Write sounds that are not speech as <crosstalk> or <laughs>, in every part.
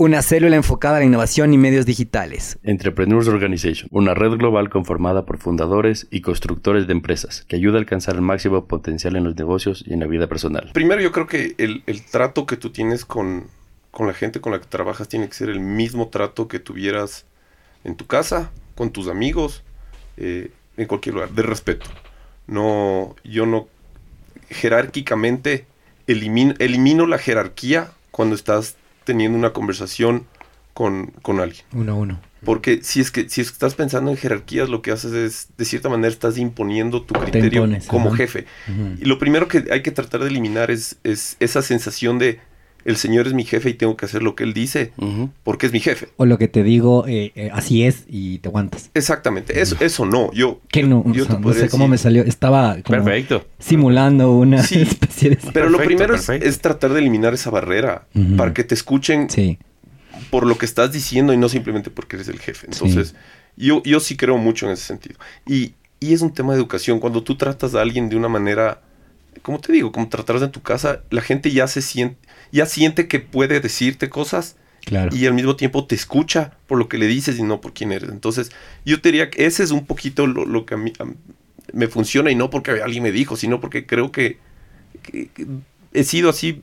una célula enfocada a la innovación y medios digitales. Entrepreneurs Organization, una red global conformada por fundadores y constructores de empresas que ayuda a alcanzar el máximo potencial en los negocios y en la vida personal. Primero yo creo que el, el trato que tú tienes con, con la gente con la que trabajas tiene que ser el mismo trato que tuvieras en tu casa, con tus amigos, eh, en cualquier lugar, de respeto. No, yo no jerárquicamente elimino, elimino la jerarquía cuando estás teniendo una conversación con, con alguien. Uno a uno. Porque si es que si es que estás pensando en jerarquías, lo que haces es, de cierta manera, estás imponiendo tu criterio impones, como ajá. jefe. Y lo primero que hay que tratar de eliminar es, es esa sensación de el señor es mi jefe y tengo que hacer lo que él dice porque es mi jefe. O lo que te digo, eh, eh, así es y te aguantas. Exactamente, eso, eso no. Yo, Que no, yo o sea, te no sé cómo decir- me salió. Estaba como Perfecto. simulando una Sí, <laughs> especie de... Pero lo primero es, tratar de eliminar esa barrera para que te escuchen Sí, por lo que estás diciendo y no simplemente porque eres el jefe. Entonces, yo, yo sí creo mucho en ese sentido. Y, y es un tema de educación. Cuando tú tratas a alguien de una manera, como te digo, como tratarás en tu casa, la gente ya se siente, ya siente que puede decirte cosas claro. y al mismo tiempo te escucha por lo que le dices y no por quién eres. Entonces, yo te diría que ese es un poquito lo, lo que a mí a me funciona y no porque alguien me dijo, sino porque creo que, que- que he sido así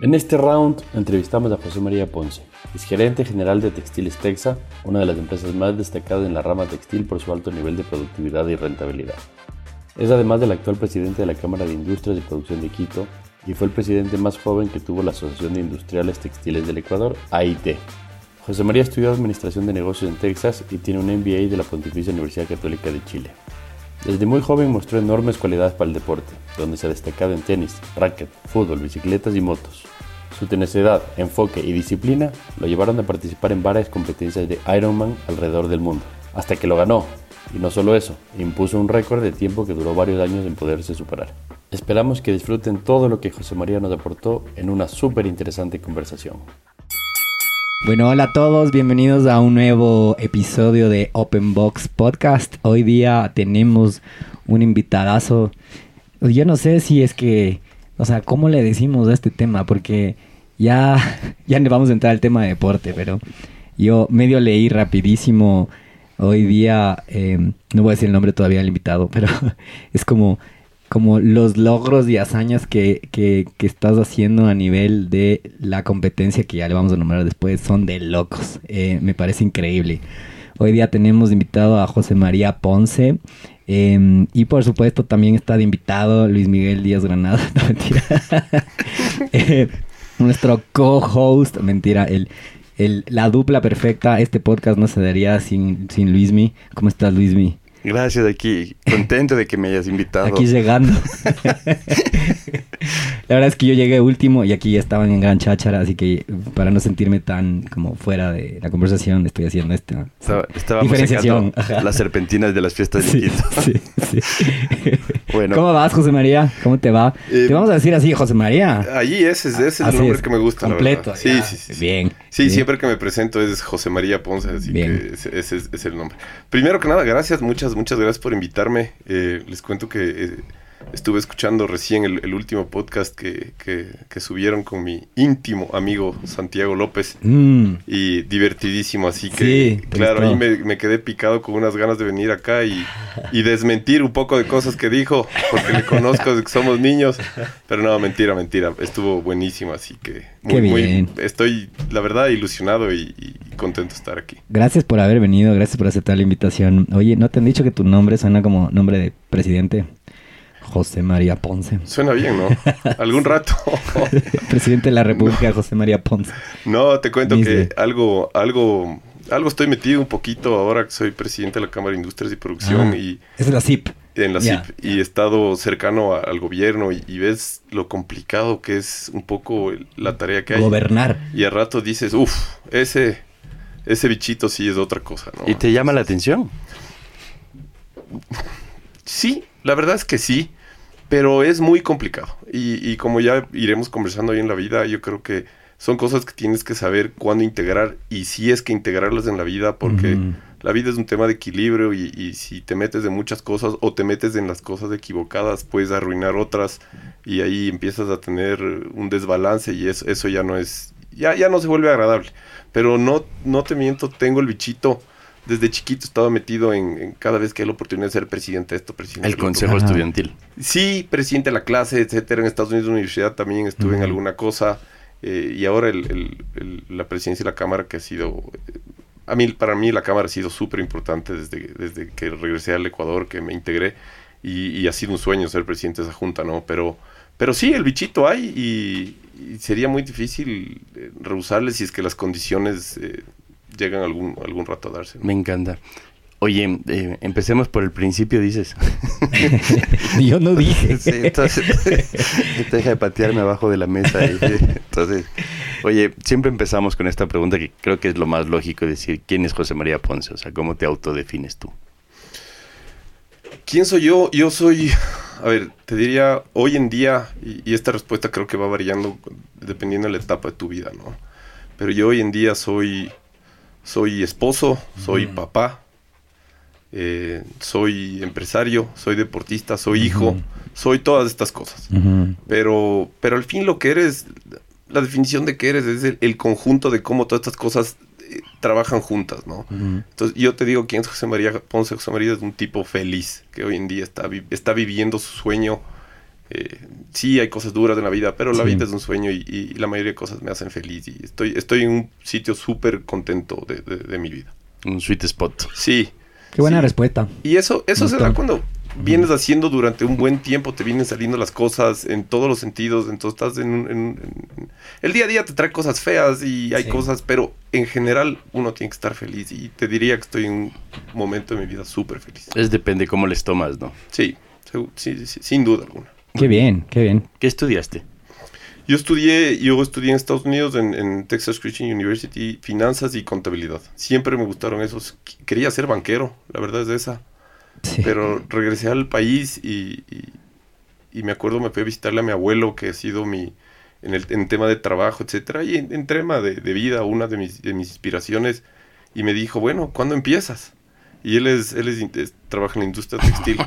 En este round entrevistamos a José María Ponce, es gerente general de Textiles Texa, una de las empresas más destacadas en la rama textil por su alto nivel de productividad y rentabilidad. Es además del actual presidente de la Cámara de Industrias y Producción de Quito y fue el presidente más joven que tuvo la Asociación de Industriales Textiles del Ecuador, AIT. José María estudió Administración de Negocios en Texas y tiene un MBA de la Pontificia Universidad Católica de Chile. Desde muy joven mostró enormes cualidades para el deporte, donde se ha destacado en tenis, racket, fútbol, bicicletas y motos. Su tenacidad, enfoque y disciplina lo llevaron a participar en varias competencias de Ironman alrededor del mundo, hasta que lo ganó. Y no solo eso, impuso un récord de tiempo que duró varios años en poderse superar. Esperamos que disfruten todo lo que José María nos aportó en una súper interesante conversación. Bueno, hola a todos, bienvenidos a un nuevo episodio de Open Box Podcast. Hoy día tenemos un invitadazo. Yo no sé si es que, o sea, ¿cómo le decimos a este tema? Porque ya, <laughs> ya vamos a entrar al tema de deporte, pero yo medio leí rapidísimo hoy día, eh, no voy a decir el nombre todavía del invitado, pero <laughs> es como, como los logros y hazañas que, que, estás haciendo a nivel de la competencia que ya le vamos a nombrar después son de locos. Eh, me parece increíble. Hoy día tenemos invitado a José María Ponce. eh, y por supuesto también está de invitado Luis Miguel Díaz Granada. <laughs> Mentira. <laughs> Eh, nuestro co-host, mentira, el, el, la dupla perfecta. Este podcast no se daría sin, sin Luismi. ¿Cómo estás, Luismi? Gracias, aquí contento de que me hayas invitado. Aquí llegando. <laughs> La verdad es que yo llegué último y aquí ya estaban en gran cháchara, así que para no sentirme tan como fuera de la conversación estoy haciendo esta Estaba- estábamos diferenciación. las serpentinas de las fiestas de Sí, Quito. sí, sí. <laughs> Bueno. ¿Cómo vas, José María? ¿Cómo te va? Eh, te vamos a decir así, José María. Ahí ese, es- ese es el nombre es, que me gusta. la completo, verdad. Sí, ya. sí, sí. Bien, Sí, bien. siempre que me presento es José María Ponce, así Bien. que ese, ese es, es el nombre. Primero que nada, gracias, muchas, muchas gracias por invitarme. Eh, les cuento que eh, estuve escuchando recién el, el último podcast que, que- que subieron con mi íntimo amigo Santiago López. Mm, Y divertidísimo, así que Sí, claro, ahí me, me quedé picado con unas ganas de venir acá y, y desmentir un poco de cosas que dijo, porque le conozco desde que somos niños, pero no, mentira, mentira, estuvo buenísimo, así que Qué bien. estoy, la verdad, ilusionado y, y contento de estar aquí. gracias por haber venido, gracias por aceptar la invitación. Oye, ¿no te han dicho que tu nombre suena como nombre de presidente? José María Ponce. Suena bien, ¿no? <laughs> Algún rato. <laughs> Presidente de la República, José María Ponce. no, te cuento Dice. que algo, algo, algo estoy metido un poquito ahora que soy presidente de la Cámara de Industrias y Producción Ah, y Es la CIP. en la. CIP y he estado cercano a- al gobierno y, y ves lo complicado que es un poco el- la tarea que hay. Gobernar. Y a rato dices, uff, ese, ese bichito sí es otra cosa, ¿no? ¿Y te llama la atención? Sí, la verdad es que sí, pero es muy complicado. Y, y como ya iremos conversando hoy en la vida, yo creo que son cosas que tienes que saber cuándo integrar y si es que integrarlas en la vida, porque la vida es un tema de equilibrio y, y si te metes en muchas cosas o te metes en las cosas equivocadas, puedes arruinar otras y ahí empiezas a tener un desbalance y eso, eso ya no es, ya, ya no se vuelve agradable. Pero no, no te miento, tengo el bichito. Desde chiquito estaba metido en, en cada vez que hay la oportunidad de ser presidente de esto, presidente El de lo otro. consejo estudiantil. Sí, presidente de la clase, etcétera. En Estados Unidos, universidad también estuve en alguna cosa. eh, y ahora el- el- el- la presidencia de la Cámara, que ha sido. eh, a mí, para mí, la Cámara ha sido súper importante desde, desde que regresé al Ecuador, que me integré. Y, y ha sido un sueño ser presidente de esa junta, ¿no? Pero, pero sí, el bichito hay y, y sería muy difícil eh, rehusarle si es que las condiciones eh, llegan algún, algún rato a darse. ¿no? Me encanta. Oye, eh, empecemos por el principio, dices. <laughs> Yo no dije. Sí, entonces, <laughs> deja de patearme abajo de la mesa. y- entonces, oye, siempre empezamos con esta pregunta que creo que es lo más lógico decir, ¿quién es José María Ponce? O sea, ¿cómo te autodefines tú? ¿Quién soy yo? Yo soy, a ver, te diría hoy en día, y, y esta respuesta creo que va variando dependiendo de la etapa de tu vida, ¿no? Pero yo hoy en día soy, soy esposo, soy papá, eh, soy empresario, soy deportista, soy hijo, soy todas estas cosas. Pero, pero al fin lo que eres, la definición de que eres es el, el conjunto de cómo todas estas cosas eh, trabajan juntas, ¿no? Entonces, yo te digo quién es José María Ponce. José María es un tipo feliz que hoy en día está, vi- está viviendo su sueño. Eh, sí, hay cosas duras en la vida, pero la Sí. vida es un sueño y, y la mayoría de cosas me hacen feliz. Y estoy, estoy en un sitio súper contento de, de- de mi vida. Un sweet spot. Sí. Qué buena sí. respuesta. Y eso, eso se da cuando vienes haciendo durante un buen tiempo, te vienen saliendo las cosas en todos los sentidos, entonces estás en, un- en- en- El día a día te trae cosas feas y hay Sí. cosas, pero en general uno tiene que estar feliz y te diría que estoy en un momento de mi vida súper feliz. Es depende cómo les tomas, ¿no? Sí, sí, sí, sin duda alguna. Qué bien, qué bien. ¿Qué estudiaste? Yo estudié, yo estudié en Estados Unidos, en, en Texas Christian University, finanzas y contabilidad. Siempre me gustaron esos. Qu- Quería ser banquero, la verdad es esa. Sí. Pero regresé al país y, y- y me acuerdo me fui a visitarle a mi abuelo, que ha sido mi, en el en tema de trabajo, etcétera, y en, en tema de, de vida, una de mis, de mis inspiraciones, y me dijo, bueno, ¿cuándo empiezas? Y él es, él es, trabaja en la industria textil. <laughs>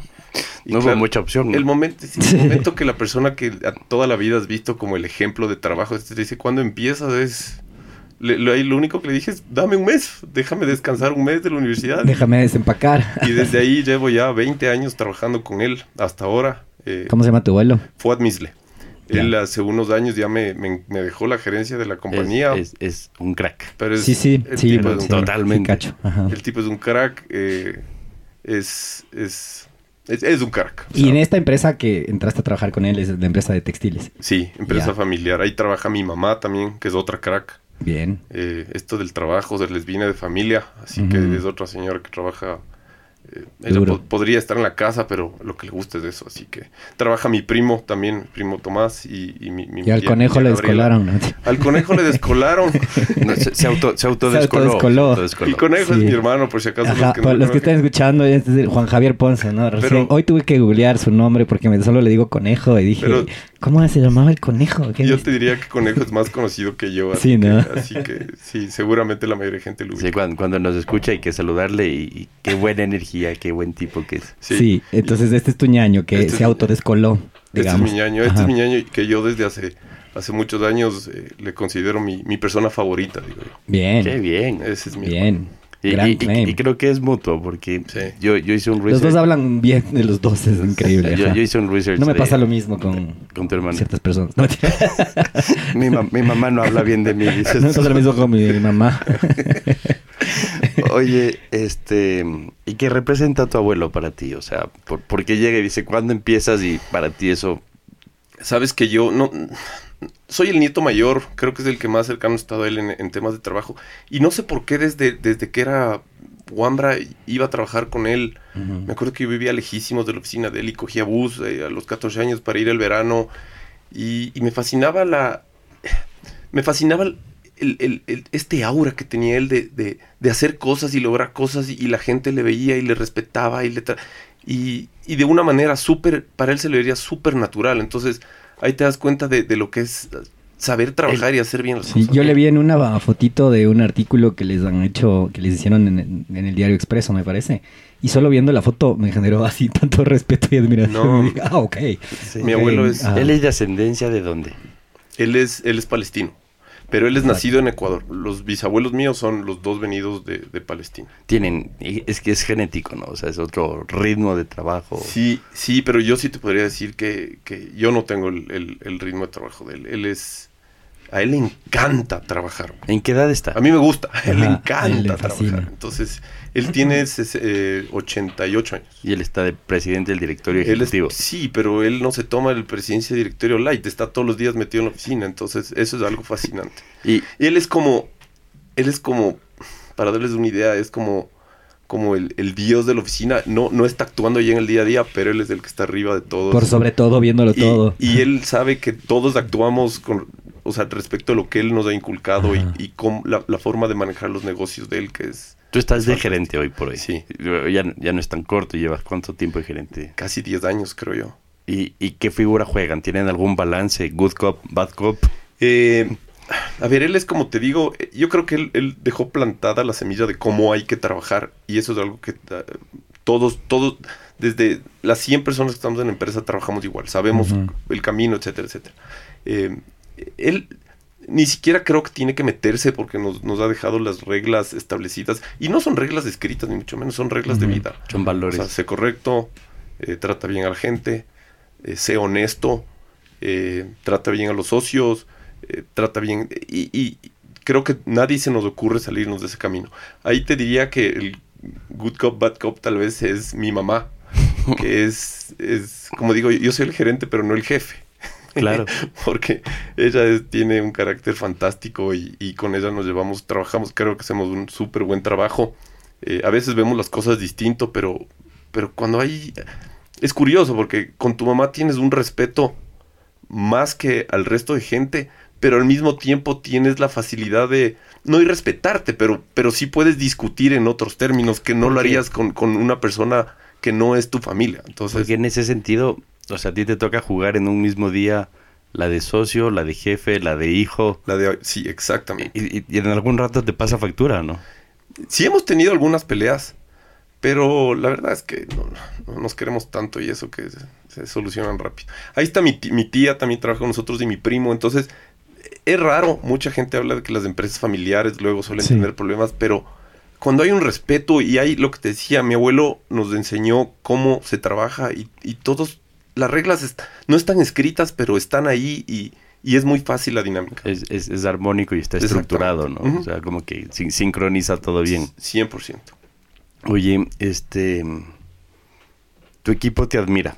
Y No hubo claro, mucha opción, ¿no? El momento, sí, el momento que la persona que toda la vida has visto como el ejemplo de trabajo, te dice, ¿cuándo empiezas? Es... le- lo, lo único que le dije es, dame un mes, déjame descansar un mes de la universidad. Déjame desempacar. Y desde <laughs> ahí llevo ya 20 años trabajando con él hasta ahora. Eh, ¿Cómo se llama tu abuelo? Fuad Misle. Él hace unos años ya me, me- me dejó la gerencia de la compañía. Es, es- es un crack. pero es, sí, sí, el, sí, tipo es un, sí, totalmente. cacho. El tipo es un crack. eh, es, es, es, es un crack. o Y en esta empresa que entraste a trabajar con él es la empresa de textiles. Sí, empresa familiar. Ahí trabaja mi mamá también, que es otra crack. Bien. Eh, esto del trabajo se les viene de familia, así que es otra señora que trabaja. Eh, ella po- podría estar en la casa, pero lo que le gusta es eso. Así que trabaja mi primo también, primo Tomás y, y mi, mi Y al tía- conejo tía le Gabriela. descolaron. ¿no? Al conejo le <laughs> descolaron. No, se, se auto, se autodescoló. autodescoló. se autodescoló. El conejo Sí. es mi hermano, por si acaso. Ajá, los que no para los que están escuchando, este es Juan Javier Ponce, ¿no? Recién- Pero- hoy tuve que googlear su nombre porque me, solo le digo conejo y dije, Pero- ¿cómo se llamaba el conejo? ¿Qué Yo es? te diría que conejo es más conocido que yo. Así, Sí, ¿no? que, así que sí, seguramente la mayoría de gente lo Sí, ubica. cuando, cuando nos escucha hay que saludarle y, y qué buena energía, qué buen tipo que es. Sí, entonces este es tu ñaño que Este se es- autodescoló, Este digamos. es mi ñaño, este Ajá. es mi ñaño que yo desde hace, hace muchos años eh, le considero mi, mi persona favorita, digo yo. Bien, Qué bien. Ese es mi bien. Y, Gran y- y- claim. y creo que es mutuo porque Sí. yo, yo hice un Los research. dos hablan bien de los dos, es increíble. yo, yo hice un research. No me de- pasa lo mismo con con tu hermano. ciertas personas. No. <laughs> Mi, ma- mi mamá no habla bien de mí. <laughs> dices. no me pasa lo mismo con mi mamá. <laughs> Oye, este, ¿y qué representa tu abuelo para ti? O sea, ¿por, qué llega y dice, ¿cuándo empiezas? Y para ti eso... Sabes que yo no... Soy el nieto mayor, creo que es el que más cercano ha estado a él en, temas de trabajo. Y no sé por qué desde, desde que era Wambra iba a trabajar con él. Me acuerdo que yo vivía lejísimos de la oficina de él y cogía bus eh, a los 14 años para ir al verano. Y, y me fascinaba la... Me fascinaba el, este aura que tenía él de, hacer cosas y lograr cosas y, la gente le veía y le respetaba y le... Y, y, de una manera súper, para él se le vería súper natural. Entonces ahí te das cuenta de, lo que es saber trabajar y hacer bien las sí, cosas. Yo le vi en una fotito de un artículo que les han hecho, que les hicieron en, el diario Expreso, me parece. Y solo viendo la foto me generó así <laughs> tanto respeto y admiración. ah, ok. Mi abuelo es... ¿Él es de ascendencia de dónde? Él es, él es palestino. Pero él es nacido en Ecuador. Los bisabuelos míos son los dos venidos de, Palestina. Tienen, es que es genético, ¿no? O sea, es otro ritmo de trabajo. Sí, sí, pero yo sí te podría decir que, yo no tengo el, el, ritmo de trabajo de él. Él es a él le encanta trabajar. ¿En qué edad está? A mí me gusta, <laughs> a él le encanta trabajar. Entonces, él tiene 88 años. Y él está de presidente del directorio ejecutivo. sí, pero él no se toma el presidencia del directorio light, está todos los días metido en la oficina, entonces eso es algo fascinante. Y, él es como, él es como, para darles una idea, es como como el, dios de la oficina, no, no está actuando ya en el día a día, pero él es el que está arriba de todo. Por sobre todo, viéndolo todo. Y él sabe que todos actuamos con, o sea, respecto a lo que él nos ha inculcado y, y la, forma de manejar los negocios de él, que es... Tú estás de gerente hoy por hoy. Sí. Ya, ya no es tan corto, llevas cuánto tiempo de gerente? Casi 10 años, creo yo. ¿Y, ¿Y, qué figura juegan? ¿Tienen algún balance? ¿Good cop, bad cop? Eh, a ver, él es como te digo, yo creo que él, dejó plantada la semilla de cómo hay que trabajar y eso es algo que ah, todos, todos, desde las 100 personas que estamos en la empresa trabajamos igual, sabemos el camino, etcétera, etcétera. Eh, él ni siquiera creo que tiene que meterse porque nos, ha dejado las reglas establecidas. Y no son reglas escritas, ni mucho menos, son reglas de vida. Son valores. O sea, sé correcto, eh, trata bien a la gente, eh, sé honesto, eh, trata bien a los socios, trata bien... Y, y, creo que nadie se nos ocurre salirnos de ese camino. Ahí te diría que el good cop, bad cop tal vez es mi mamá, que <laughs> es, es como digo, yo soy el gerente, pero no el jefe. Claro. <laughs> Porque ella tiene un carácter fantástico y, con ella nos llevamos, trabajamos, creo que hacemos un súper buen trabajo. Eh, a veces vemos las cosas distinto, pero, pero cuando hay... Es curioso porque con tu mamá tienes un respeto más que al resto de gente, pero al mismo tiempo tienes la facilidad de no ir respetarte, pero, pero sí puedes discutir en otros términos que no lo harías con, con, una persona que no es tu familia. Entonces, porque en ese sentido, o sea, a ti te toca jugar en un mismo día la de socio, la de jefe, la de hijo. La de sí, exactamente. Y, en algún rato te pasa factura, ¿no? Sí hemos tenido algunas peleas, pero la verdad es que no, nos queremos tanto y eso que se, solucionan rápido. Ahí está mi, mi, tía, también trabaja con nosotros y mi primo, entonces es raro, mucha gente habla de que las empresas familiares luego suelen tener problemas, pero cuando hay un respeto y hay lo que te decía, mi abuelo nos enseñó cómo se trabaja y, y todos las reglas no están escritas, pero están ahí y, es muy fácil la dinámica. Es, armónico y está estructurado, ¿no? O sea, como que sincroniza todo bien. 100%. Oye, este... Tu equipo te admira.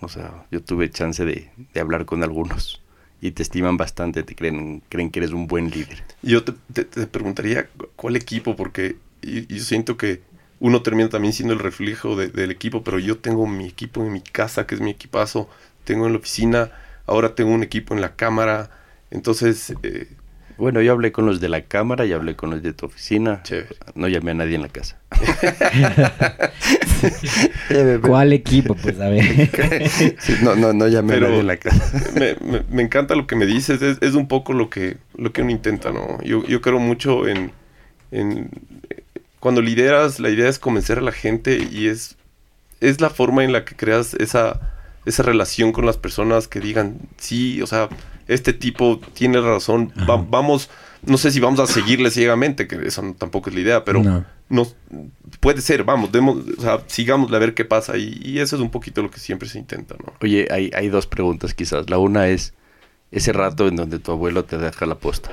O sea, yo tuve chance de, hablar con algunos y te estiman bastante, te creen, creen que eres un buen líder. Yo te, preguntaría cuál equipo, porque yo siento que uno termina también siendo el reflejo del equipo, pero yo tengo mi equipo en mi casa, que es mi equipazo, tengo en la oficina, ahora tengo un equipo en la cámara, entonces... Eh, bueno, yo hablé con los de la cámara y hablé con los de tu oficina. No llamé a nadie en la casa. <laughs> <laughs> ¿Cuál equipo? Pues a ver. <laughs> no, no, no llamé a nadie en la casa. me, encanta lo que me dices. Es, un poco lo que, lo que uno intenta, ¿no? Yo, yo creo mucho en, en cuando lideras, la idea es convencer a la gente y es, es la forma en la que creas esa, esa relación con las personas que digan, sí, o sea, este tipo tiene razón, vamos, no sé si vamos a seguirle ciegamente, que eso tampoco es la idea, pero nos, puede ser, vamos, demos, o sea, sigámosle a ver qué pasa y, y, eso es un poquito lo que siempre se intenta, ¿no? Oye, hay, hay dos preguntas quizás. La una es ese rato en donde tu abuelo te deja la posta.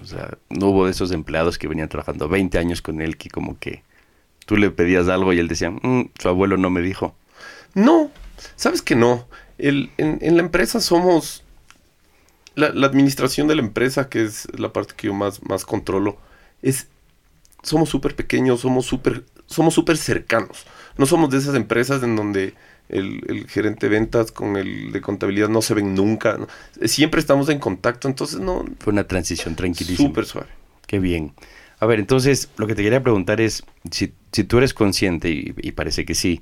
O sea, no hubo de esos empleados que venían trabajando 20 años con él que como que tú le pedías algo y él decía, "Mm, su abuelo no me dijo. No, sabes que no. En, la empresa somos. La, la administración de la empresa, que es la parte que yo más, más controlo, es. Somos súper pequeños, somos súper somos súper cercanos. No somos de esas empresas en donde el, el gerente de ventas con el de contabilidad no se ven nunca. ¿no? Siempre estamos en contacto, entonces no. Fue una transición tranquilísima. Súper suave. Qué bien. A ver, entonces, lo que te quería preguntar es, si, si tú eres consciente, y, y parece que sí,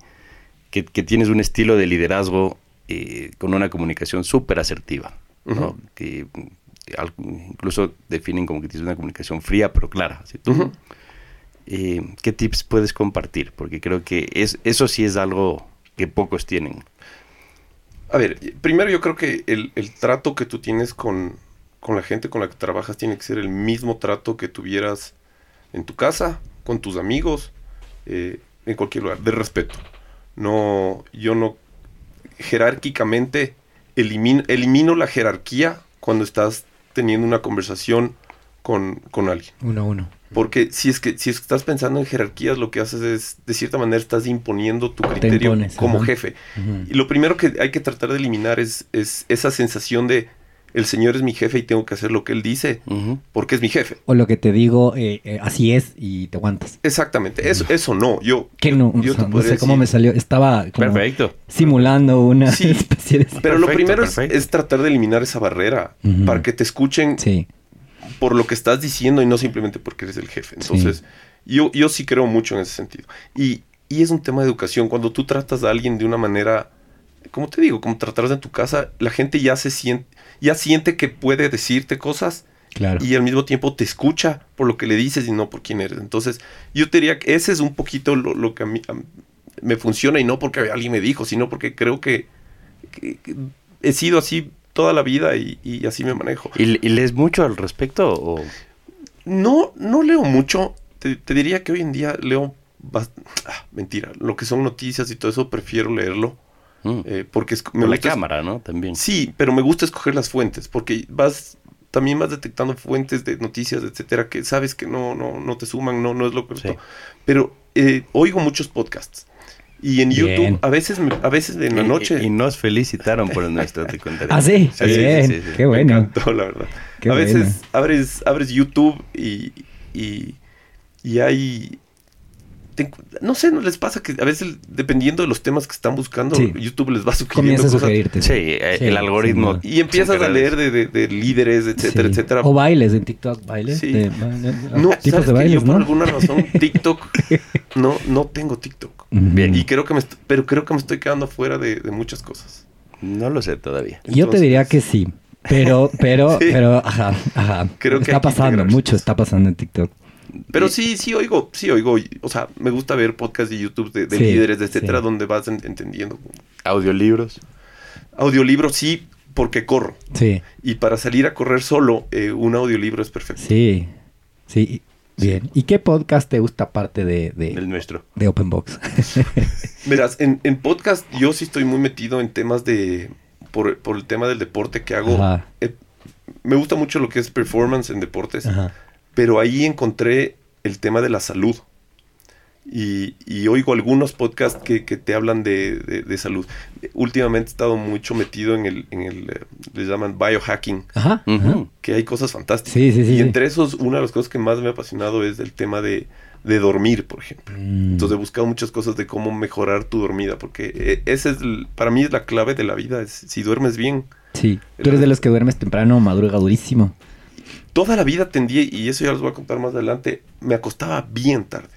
que, que tienes un estilo de liderazgo eh, con una comunicación súper asertiva, que mm, al- incluso definen como que tienes una comunicación fría pero clara. ¿sí? Eh, ¿Qué tips puedes compartir? Porque creo que es, eso sí es algo que pocos tienen. A ver, primero yo creo que el, el trato que tú tienes con, con la gente con la que trabajas tiene que ser el mismo trato que tuvieras en tu casa, con tus amigos, eh, en cualquier lugar, de respeto. No, yo no jerárquicamente elimino, elimino la jerarquía cuando estás teniendo una conversación con, con alguien. Uno a uno. Porque si es que si es que estás pensando en jerarquías, lo que haces es, de cierta manera, estás imponiendo tu criterio impones, como ajá. jefe. Y lo primero que hay que tratar de eliminar es, es esa sensación de el señor es mi jefe y tengo que hacer lo que él dice porque es mi jefe. O lo que te digo, eh, eh, así es y te aguantas. Exactamente, eso, eso no. Yo, Que no, yo o te sea, no sé cómo decir- me salió. Estaba como Perfecto. simulando una Sí, <laughs> especie de... Pero lo primero es, es tratar de eliminar esa barrera para que te escuchen Sí, por lo que estás diciendo y no simplemente porque eres el jefe. Entonces, yo, yo sí creo mucho en ese sentido. Y, y es un tema de educación. Cuando tú tratas a alguien de una manera, como te digo, como tratarás en tu casa, la gente ya se siente, ya siente que puede decirte cosas claro. y al mismo tiempo te escucha por lo que le dices y no por quién eres. Entonces, yo te diría que ese es un poquito lo, lo que a mí a me funciona y no porque alguien me dijo, sino porque creo que, que- que he sido así toda la vida y, y así me manejo. ¿Y, y lees mucho al respecto? O... No, no leo mucho. Te, te diría que hoy en día leo ah, mentira. Lo que son noticias y todo eso prefiero leerlo. Mm. eh, porque es, me Con la gusta cámara, ¿no? También. Sí, pero me gusta escoger las fuentes. Porque vas. También vas detectando fuentes de noticias, etcétera, que sabes que no, no, no te suman, no, no es lo correcto. Sí. Pero eh, oigo muchos podcasts. Y en Bien. YouTube, a veces, me- a veces en la Y- noche. Y, y nos felicitaron por nuestro, te contaré. Ah, sí, Sí, bien, sí, sí, sí. qué Me bueno. encantó, la verdad. Qué a veces bueno. abres, abres YouTube y, y, y hay... te no sé, ¿no les pasa que a veces, dependiendo de los temas que están buscando, Sí. YouTube les va sugiriendo Comienza a cosas? sugerirte. Sí, eh, Sí, el algoritmo. Y empiezas a leer de, de- de líderes, etcétera, Sí. etcétera. O bailes en TikTok, bailes. Sí. de- No, tipos ¿sabes de que bailes, yo por alguna razón <laughs> TikTok no, no tengo TikTok. Bien. Y creo que me pero creo que me estoy quedando fuera de, de muchas cosas. No lo sé todavía. Yo te diría que sí. Pero, <laughs> pero, Sí. pero, ajá, ajá. Creo que está que pasando, mucho está pasando en TikTok. Pero sí, sí oigo, sí oigo, o sea, me gusta ver podcasts de YouTube de, de Sí, líderes, etcétera, sí. donde vas en- entendiendo. Audiolibros. Audiolibro sí, porque corro. Sí, Y para salir a correr solo, eh, un audiolibro es perfecto. sí, sí. Bien. ¿Y qué podcast te gusta aparte de, de, El nuestro. de Open Box? <laughs> Verás, en, en <laughs> podcast yo sí estoy muy metido en temas de, por, por el tema del deporte que hago. Eh, me gusta mucho lo que es performance en deportes, Ajá. pero ahí encontré el tema de la salud. Y, y oigo algunos podcasts que, que te hablan de, de- de salud. Últimamente he estado mucho metido en el, en el eh, le llaman biohacking, Ajá. ajá. Ujú. que hay cosas fantásticas. Sí, sí, sí. y sí. entre esos, una de las cosas que más me ha apasionado es el tema de, de dormir, por ejemplo. Mm. Entonces he buscado muchas cosas de cómo mejorar tu dormida, porque eh, ese es, el- para mí es la clave de la vida. Es, si duermes bien, Sí. Tú eres de los que duermes temprano, madruga durísimo. toda la vida tendí, y eso ya les voy a contar más adelante, me acostaba bien tarde.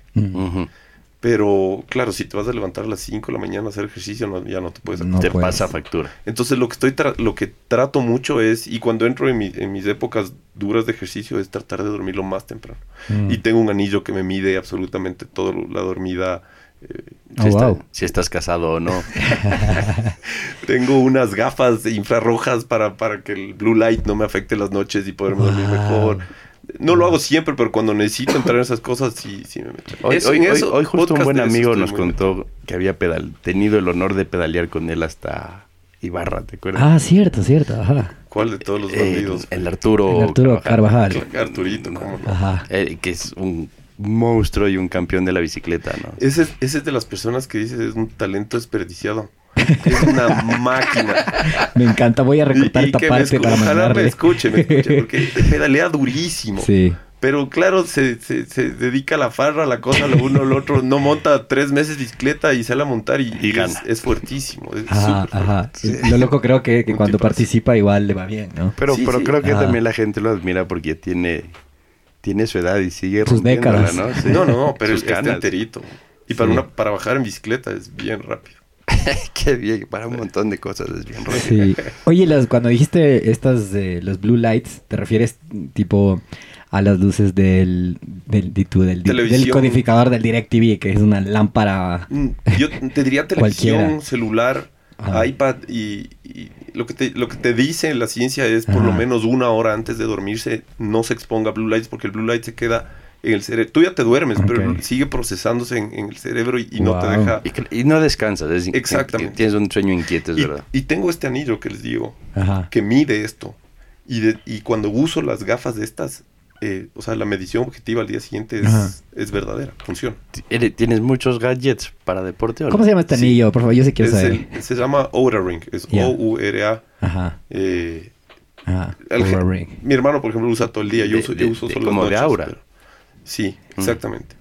Pero claro, si te vas a levantar a las 5 de la mañana a hacer ejercicio, no- ya no te puedes No Te puedes. pasa factura. Entonces lo que estoy tra- lo que trato mucho es, y cuando entro en, mi- en mis épocas duras de ejercicio, es tratar de dormir lo más temprano. Mm. Y tengo un anillo que me mide absolutamente toda la dormida. eh, Oh, si, está- wow. si estás casado o no. <laughs> tengo unas gafas infrarrojas para, para que el blue light no me afecte las noches y poderme dormir mejor. No lo hago siempre, pero cuando necesito entrar en esas cosas, sí, sí me meto. Hoy, Eso- hoy- en eso, hoy- hoy justo un buen amigo nos contó que había pedal, tenido el honor de pedalear con él hasta Ibarra, ¿te acuerdas? Ah, cierto, cierto, ajá. ¿Cuál de todos los Eh, bandidos? el Arturo, El Arturo Carvajal. Arturito, ¿cómo no? Ajá. Eh, que es un monstruo y un campeón de la bicicleta, ¿no? Ese, es- ese es de las personas que dices es un talento desperdiciado. Es una máquina. Me encanta, voy a recortar Y- y esta que me parte escu- para ojalá me mandarle. escuche, me escuche, porque <laughs> pedalea durísimo. Sí. Pero claro, se, se, se dedica a la farra, a la cosa, lo uno, lo otro. No monta tres meses bicicleta y sale a montar y, Y gana. es, es fuertísimo. Es Ajá, súper ajá. fuerte. Lo loco creo que, que cuando participa igual le va bien, ¿no? Pero, Sí, pero sí. creo que también la gente lo admira porque tiene, tiene su edad y sigue Sus décadas. ¿no? Sí. No, no, pero Sus es, es canas. enterito. Y para, Sí. una, para bajar en bicicleta es bien rápido. <laughs> Qué bien, para un montón de cosas es bien rápido. Sí. <laughs> Oye, las, cuando dijiste estas, eh, los blue lights, ¿te refieres tipo a las luces del, del, del, del codificador del DirecTV, que es una lámpara? Mm, Yo te diría <laughs> televisión, Cualquiera. celular, Ajá. iPad y, y lo, que te, lo que te dice la ciencia es por lo menos una hora antes de dormirse no se exponga a blue lights porque el blue light se queda en el cerebro. Tú ya te duermes, pero sigue procesándose en, en el cerebro y, y no te deja... Y, no descansas, es Exactamente. Tienes un sueño inquieto, es Y, verdad. y tengo este anillo que les digo, Ajá. que mide esto. Y, de- y cuando uso las gafas de estas, eh, o sea, la medición objetiva al día siguiente es, es verdadera, funciona. ¿Tienes muchos gadgets para deporte o no? ¿Cómo se llama este Sí. anillo? Por favor, yo sí quiero Es saber. el- se llama Oura Ring, es. O-U-R-A. Ajá. eh, Ajá. El Oura Ring. Mi hermano, por ejemplo, usa todo el día. Yo De- uso, yo de- uso de- solo como las de noches, aura. pero- Sí, Mm. exactamente.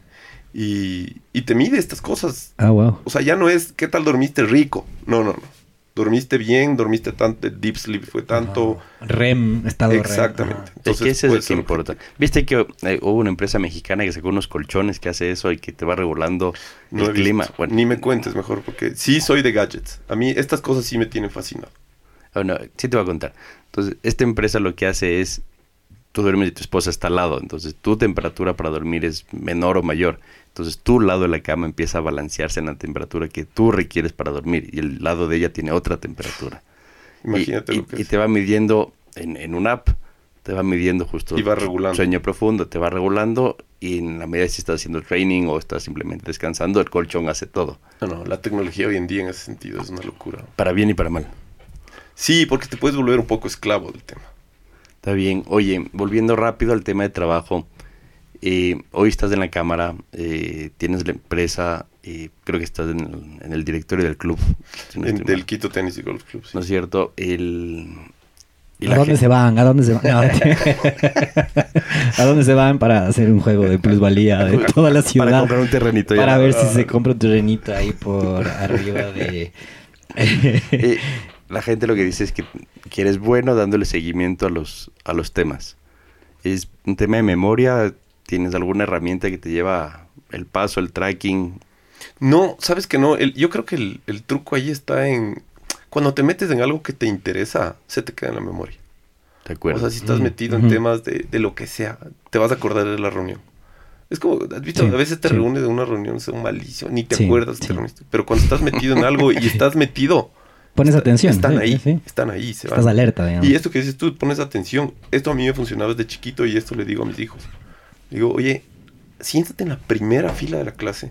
Y, y te mide estas cosas. Ah, wow. O sea, ya no es qué tal dormiste rico. No, no, no. Dormiste bien, dormiste tanto, deep sleep fue tanto. REM, estado REM. Exactamente. Ajá. Es Entonces, que es que ser importa. objetivo. Viste que eh, hubo una empresa mexicana que sacó unos colchones que hace eso y que te va regulando No el clima. Bueno, Ni me cuentes mejor, porque sí soy de gadgets. A mí estas cosas sí me tienen fascinado. Bueno, sí te voy a contar. Entonces, esta empresa lo que hace es, tú duermes y tu esposa está al lado, entonces tu temperatura para dormir es menor o mayor. Entonces, tu lado de la cama empieza a balancearse en la temperatura que tú requieres para dormir y el lado de ella tiene otra temperatura. Y- Imagínate y, lo que y es. te va midiendo en, en una app, te va midiendo justo Y va regulando. sueño profundo, te va regulando y en la medida si estás haciendo training o estás simplemente descansando, el colchón hace todo, No, no, la tecnología hoy en día en ese sentido es una locura. para bien y para mal. Sí, porque te puedes volver un poco esclavo del tema. Está bien. Oye, volviendo rápido al tema de trabajo. eh, hoy estás en la cámara, eh, tienes la empresa, eh, creo que estás en el, en el directorio del club. si no En- estoy del. Quito Tennis y Golf Club. sí. ¿No es cierto? El, y ¿A dónde se van? ¿A dónde se van? No, <laughs> ¿A dónde se van para hacer un juego de plusvalía de toda la ciudad? Para comprar un terrenito. ya. Para ver si se compra un terrenito ahí por arriba de... <laughs> La gente lo que dice es que, que eres bueno dándole seguimiento a los, a los temas. ¿Es un tema de memoria? ¿Tienes alguna herramienta que te lleva el paso, el tracking? No, sabes que no. El- yo creo que el, el truco ahí está en. Cuando te metes en algo que te interesa, se te queda en la memoria. ¿De acuerdo? O sea, si estás Mm, metido en temas de, de lo que sea, te vas a acordar de la reunión. Es como, ¿has visto? Sí, a veces te sí. reúnes de una reunión, son malísimos, ni te Sí, acuerdas, sí. te reuniste. Pero cuando estás metido en algo y <laughs> estás metido, Pones atención. están sí, ahí, sí, están ahí, se Estás van. alerta, digamos. Y esto que dices tú, pones atención. Esto a mí me funcionaba desde chiquito y esto le digo a mis hijos. Digo, oye, siéntate en la primera fila de la clase,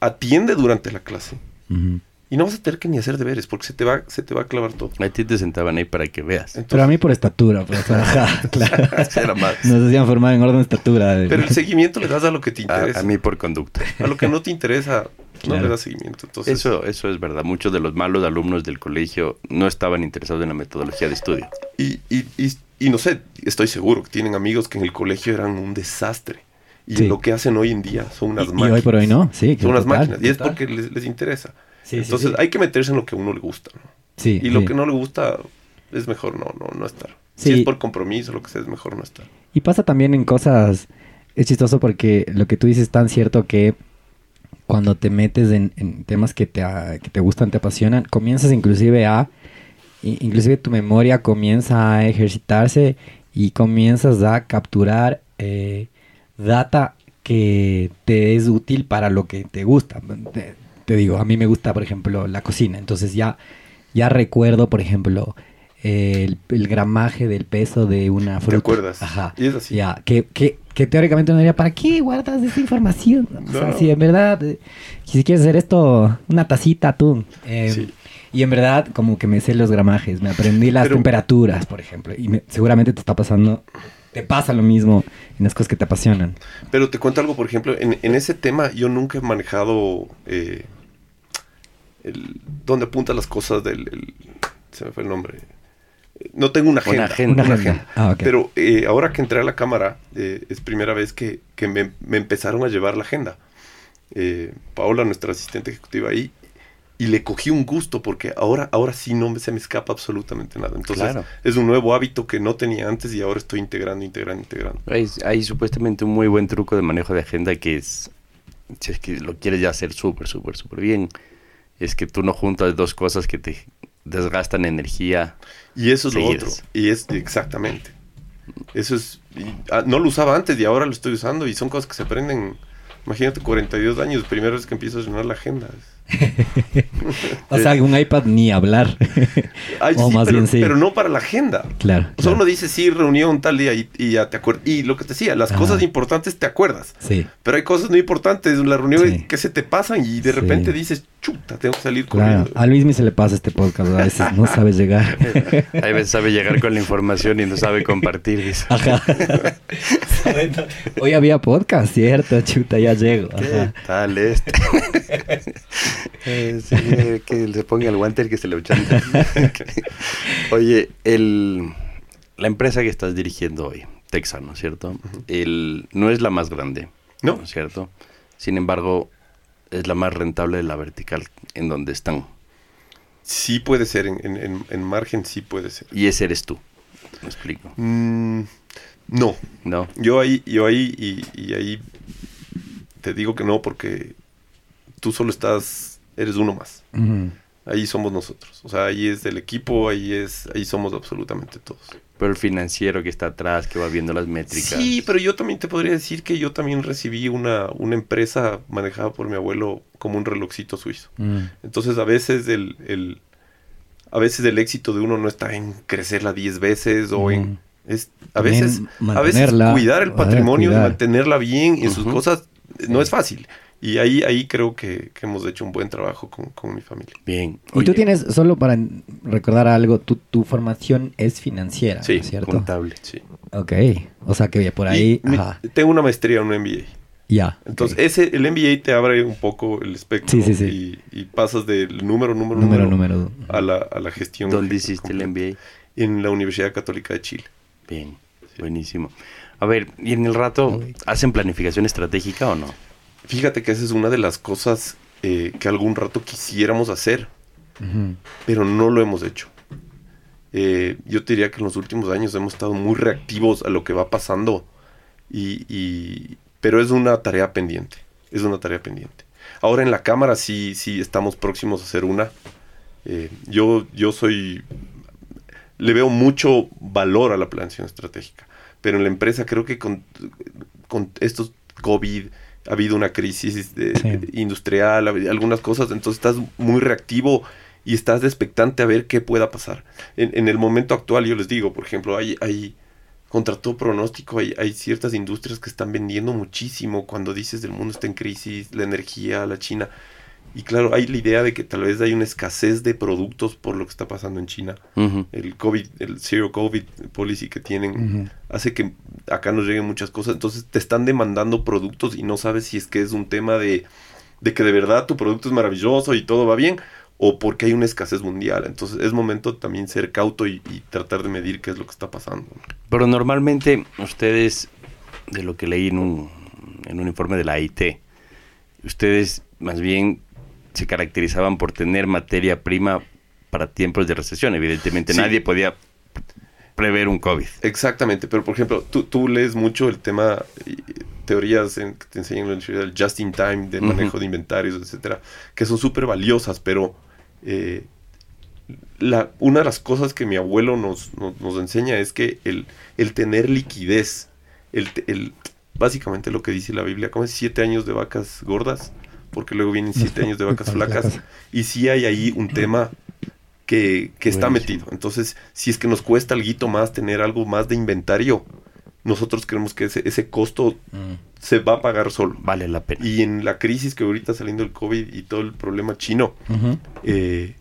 atiende durante la clase ujú. Y no vas a tener que ni hacer deberes porque se te va, se te va a clavar todo. A ti te sentaban ahí para que veas. Entonces, Pero a mí por estatura, pues, ajá, <laughs> claro. Era más. Nos hacían formar en orden de estatura. pero el <laughs> seguimiento le das a lo que te interesa. A, a mí por conducta. A lo que no te interesa, no Claro. le das seguimiento. Entonces, Eso, eso es verdad. Muchos de los malos alumnos del colegio no estaban interesados en la metodología de estudio. y, y, y, y no sé, estoy seguro que tienen amigos que en el colegio eran un desastre. Y Sí. lo que hacen hoy en día son unas Y, y máquinas. hoy por hoy no, sí. Son unas total, máquinas. Y es porque les, les interesa. Sí, Entonces sí. hay que meterse en lo que a uno le gusta. ¿no? Sí, Y lo que no le gusta es mejor no, no, no estar. Si es por compromiso, lo que sea, es mejor no estar. Y pasa también en cosas. Es chistoso porque lo que tú dices es tan cierto que cuando te metes en, en temas que te, a- que te gustan, te apasionan, comienzas inclusive a. Inclusive tu memoria comienza a ejercitarse y comienzas a capturar eh, data que te es útil para lo que te gusta. Te, te digo, a mí me gusta, por ejemplo, la cocina. Entonces ya, ya recuerdo, por ejemplo, el, el gramaje del peso de una fruta. acuerdas? Ajá. Y es así. Ya, que, que, que teóricamente uno diría, ¿para qué guardas esa información? O sea, No. si en verdad, eh, si quieres hacer esto, una tacita, atún. Eh, Sí. Y en verdad, como que me sé los gramajes, me aprendí las Pero- temperaturas, por ejemplo. Y me- seguramente te está pasando, te pasa lo mismo en las cosas que te apasionan. Pero te cuento algo, por ejemplo, en, en ese tema yo nunca he manejado eh, el, dónde apunta las cosas del... el- se me fue el nombre. No tengo una agenda. agenda. Una agenda. Ah. Pero eh, ahora que entré a la cámara, eh, es primera vez que, que me, me empezaron a llevar la agenda. Eh, Paola, nuestra asistente ejecutiva ahí, y le cogí un gusto porque ahora, ahora sí no se me escapa absolutamente nada. Entonces Claro. es un nuevo hábito que no tenía antes y ahora estoy integrando, integrando, integrando. Hay, hay supuestamente un muy buen truco de manejo de agenda que es, si es que lo quieres ya hacer súper, súper, súper bien, es que tú no juntas dos cosas que te desgastan energía. Y eso es lo otro. Y es exactamente. Eso es. y, ah, no lo usaba antes y ahora lo estoy usando. Y son cosas que se aprenden. Imagínate, 42 años, primera vez que empiezo a llenar la agenda. <laughs> O sea, un iPad ni hablar. <laughs> Ay, o sí, más pero, bien sí. pero no para la agenda. Claro. O sea, claro. uno dice, sí, reunión tal día y, y ya te acuerdas. Y lo que te decía, las Ajá. cosas importantes te acuerdas. Sí, Pero hay cosas no importantes la reunión Sí. que se te pasan y de repente dices, chuta, tengo que salir claro. corriendo. A Luismi se le pasa este podcast, a veces no sabe llegar. <laughs> Hay veces sabe llegar con la información y no sabe compartir. dice. Ajá. Hoy había podcast, cierto, chuta, ya llego. ¿Qué Ajá. tal este? <laughs> Eh, sí, que se ponga el guante el que se le ochanta. <laughs> Oye, el, la empresa que estás dirigiendo hoy, Texano, ¿cierto? el, no es la más grande, No. es cierto? Sin embargo, es la más rentable de la vertical en donde están. Sí puede ser, en, en- en- en margen sí puede ser. Y ese eres tú. ¿Me explico? Mm, no, ¿No? Yo ahí, yo ahí y, y ahí te digo que no porque tú solo estás, eres uno más. Ahí somos nosotros. O sea, ahí es el equipo, ahí es, ahí somos absolutamente todos. Pero el financiero que está atrás, que va viendo las métricas. Sí, pero yo también te podría decir que yo también recibí una, una empresa manejada por mi abuelo como un relojcito suizo. Mm. Entonces a veces el, el- a veces el éxito de uno no está en crecerla 10 veces o en Mm. es a También veces a veces cuidar el patrimonio y cuidar. mantenerla bien en sus Ujú. cosas eh, no es fácil. Y ahí ahí creo que, que hemos hecho un buen trabajo con, con mi familia. Bien. Y tú tienes, solo para recordar algo, tu, tu formación es financiera, Sí, ¿no es ¿cierto? Contable. Sí. Ok, o sea que por ahí, mi- tengo una maestría en un MBA. ya. Entonces, ese, el MBA te abre un poco el espectro Sí, sí, sí. Y, y pasas del número, número, número, número, número. A, la, a la gestión. ¿Dónde hiciste el. MBA? En la Universidad Católica de Chile. Bien, buenísimo. A ver, ¿y en el rato hacen planificación estratégica o no? Fíjate que esa es una de las cosas eh, que algún rato quisiéramos hacer, pero no lo hemos hecho. Eh, yo te diría que en los últimos años hemos estado muy reactivos a lo que va pasando, y, y- pero es una tarea pendiente, es una tarea pendiente. Ahora en la Cámara sí, sí estamos próximos a hacer una. Eh, yo, yo soy, le veo mucho valor a la planeación estratégica, pero en la empresa creo que con, con estos COVID ha habido una crisis de- Sí. de- industrial, algunas cosas, entonces estás muy reactivo y estás expectante a ver qué pueda pasar. En, en el momento actual, yo les digo, por ejemplo, hay, hay contra todo pronóstico, hay, hay ciertas industrias que están vendiendo muchísimo cuando dices el mundo está en crisis, la energía, la China. Y claro, hay la idea de que tal vez hay una escasez de productos por lo que está pasando en China. El COVID, el Zero COVID policy que tienen, hace que acá nos lleguen muchas cosas. Entonces te están demandando productos y no sabes si es que es un tema de, de que de verdad tu producto es maravilloso y todo va bien o porque hay una escasez mundial. Entonces es momento también ser cauto y, y tratar de medir qué es lo que está pasando. Pero normalmente ustedes, de lo que leí en un, en un informe de la IT, ustedes más bien se caracterizaban por tener materia prima para tiempos de recesión. Evidentemente Sí. nadie podía prever un COVID. Exactamente, pero por ejemplo, tú, tú lees mucho el tema, teorías en- que te enseñan en la universidad del just in time, de Ujú. manejo de inventarios, etcétera, que son súper valiosas, pero eh, la, una de las cosas que mi abuelo nos, nos, nos enseña es que el, el tener liquidez, el, el- básicamente lo que dice la Biblia, como es siete años de vacas gordas, porque luego vienen siete <laughs> años de vacas flacas, y sí hay ahí un tema que, que está metido. Entonces, si es que nos cuesta algo más tener algo más de inventario, nosotros creemos que ese, ese costo Mm. se va a pagar solo. Vale la pena. Y en la crisis que ahorita saliendo el COVID y todo el problema chino, eh,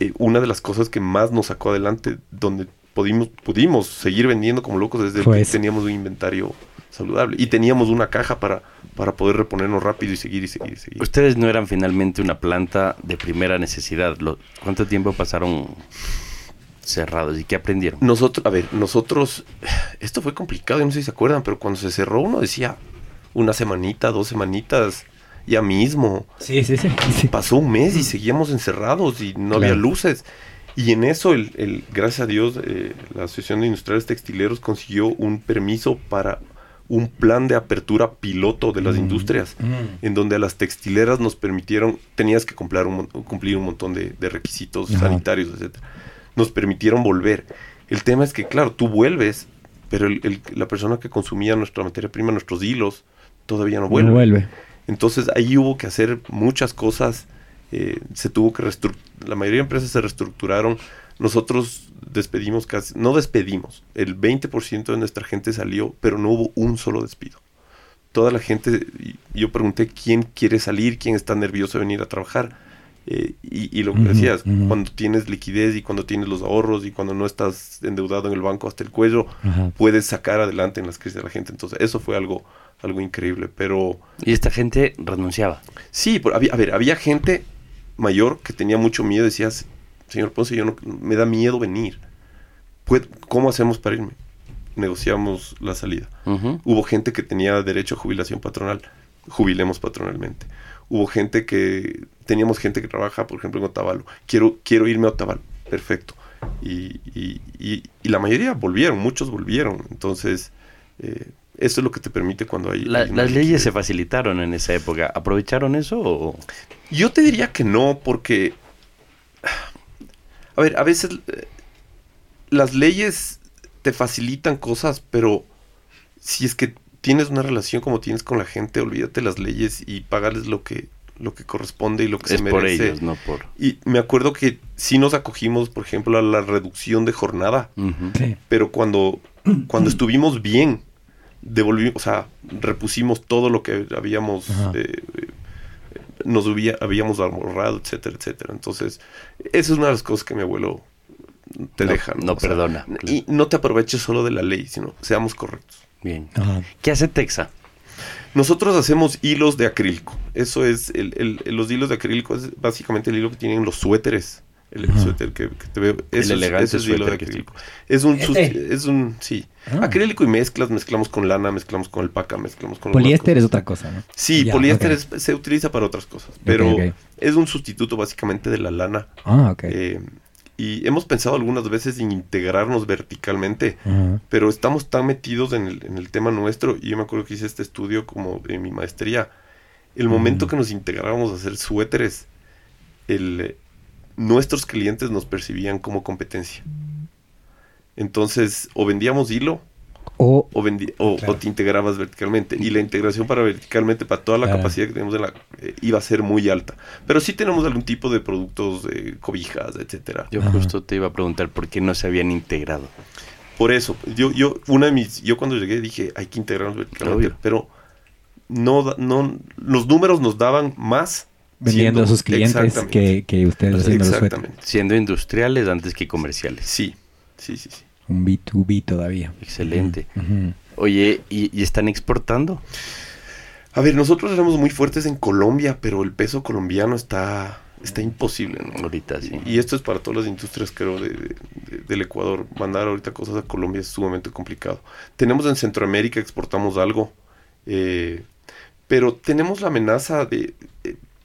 eh, una de las cosas que más nos sacó adelante, donde pudimos, pudimos seguir vendiendo como locos desde Fue que teníamos un inventario saludable y teníamos una caja para, para poder reponernos rápido y seguir y seguir y seguir. Ustedes no eran finalmente una planta de primera necesidad. Lo- ¿Cuánto tiempo pasaron cerrados y qué aprendieron? Nosotros, a ver, nosotros, esto fue complicado, yo no sé si se acuerdan, pero cuando se cerró uno decía una semanita, dos semanitas, ya mismo. Sí, sí, sí. sí. Pasó un mes y seguíamos encerrados y no había luces. Y en eso, el, el- gracias a Dios, eh, la Asociación de Industriales Textileros consiguió un permiso para un plan de apertura piloto de las Mm. industrias, Mm. en donde a las textileras nos permitieron, tenías que cumplir un, mon- cumplir un montón de, de requisitos Ajá. sanitarios, etcétera. Nos permitieron volver. El tema es que, claro, tú vuelves, pero el- el- la persona que consumía nuestra materia prima, nuestros hilos, todavía no vuelve. No vuelve. Entonces ahí hubo que hacer muchas cosas. eh, se tuvo que reestructurar. La mayoría de empresas se reestructuraron. Nosotros despedimos casi, no despedimos. El 20% de nuestra gente salió, pero no hubo un solo despido. Toda la gente, y yo pregunté quién quiere salir, quién está nervioso de venir a trabajar. eh, y, y lo que decías, cuando tienes liquidez y cuando tienes los ahorros y cuando no estás endeudado en el banco hasta el cuello, puedes sacar adelante en las crisis de la gente. Entonces, eso fue algo, algo increíble. Pero Y esta gente renunciaba. Sí, por- había, a ver, había gente mayor que tenía mucho miedo. Decía, señor Ponce, yo no, me da miedo venir. ¿Cómo hacemos para irme? Negociamos la salida. Hubo gente que tenía derecho a jubilación patronal. Jubilemos patronalmente. Hubo gente que... Teníamos gente que trabaja, por ejemplo, en Otavalo. Quiero, quiero irme a Otavalo. Perfecto. Y, y- y- y la mayoría volvieron, muchos volvieron. Entonces, eh, eso es lo que te permite cuando hay... La- hay una las leyes se facilitaron en esa época. ¿Aprovecharon eso o...? Yo te diría que no, porque. A ver, a veces eh, las leyes te facilitan cosas, pero si es que tienes una relación como tienes con la gente, olvídate las leyes y pagarles lo que, lo que corresponde y lo que Es se por merece. ellos, no por... Y me acuerdo que sí nos acogimos, por ejemplo, a la reducción de jornada. Sí. pero cuando, cuando estuvimos bien, devolvimos, o sea, repusimos todo lo que habíamos, eh, nos habíamos ahorrado, etcétera, etcétera. Entonces, esa es una de las cosas que mi abuelo te No- deja. no O sea, perdona. Y no te aproveches solo de la ley, sino seamos correctos. Bien. Ajá. ¿Qué hace Texa? Nosotros hacemos hilos de acrílico. Eso es, el, el- el- los hilos de acrílico es básicamente el hilo que tienen los suéteres. El, el suéter que, que te veo. Eso es- elegante ese es de suéter que acrílico. Es un, Este. es un, sí. Ah. Acrílico y mezclas, mezclamos con lana, mezclamos con alpaca, mezclamos con... Poliéster es otra cosa, ¿no? Sí, Ya, poliéster es- se utiliza para otras cosas, pero es un sustituto básicamente de la lana. Ah, ok. Eh, y hemos pensado algunas veces en integrarnos verticalmente, pero estamos tan metidos en el, en el tema nuestro, y yo me acuerdo que hice este estudio como en mi maestría, el momento Mm. que nos integrábamos a hacer suéteres, el, nuestros clientes nos percibían como competencia. Entonces, o vendíamos hilo, O, o, vendi- o, Claro. o te integrabas verticalmente. Y la integración para verticalmente, para toda la Claro. capacidad que tenemos, de la, eh, iba a ser muy alta. Pero sí tenemos algún tipo de productos, de cobijas, etcétera. Yo Ajá. justo te iba a preguntar por qué no se habían integrado. Por eso, yo, yo, una de mis, yo cuando llegué dije, hay que integrarnos verticalmente, Obvio. pero no, no, los números nos daban más vendiendo siendo- a sus clientes que, que ustedes haciendo los suéteres. Exactamente. Siendo industriales antes que comerciales. Sí, sí, sí, sí. Un B2B todavía. Excelente. Oye, ¿y, y están exportando? A ver, nosotros éramos muy fuertes en Colombia, pero el peso colombiano está, está imposible, ¿no? Ahorita sí. Y esto es para todas las industrias, creo, de- del Ecuador. Mandar ahorita cosas a Colombia es sumamente complicado. Tenemos en Centroamérica, exportamos algo, eh, pero tenemos la amenaza de...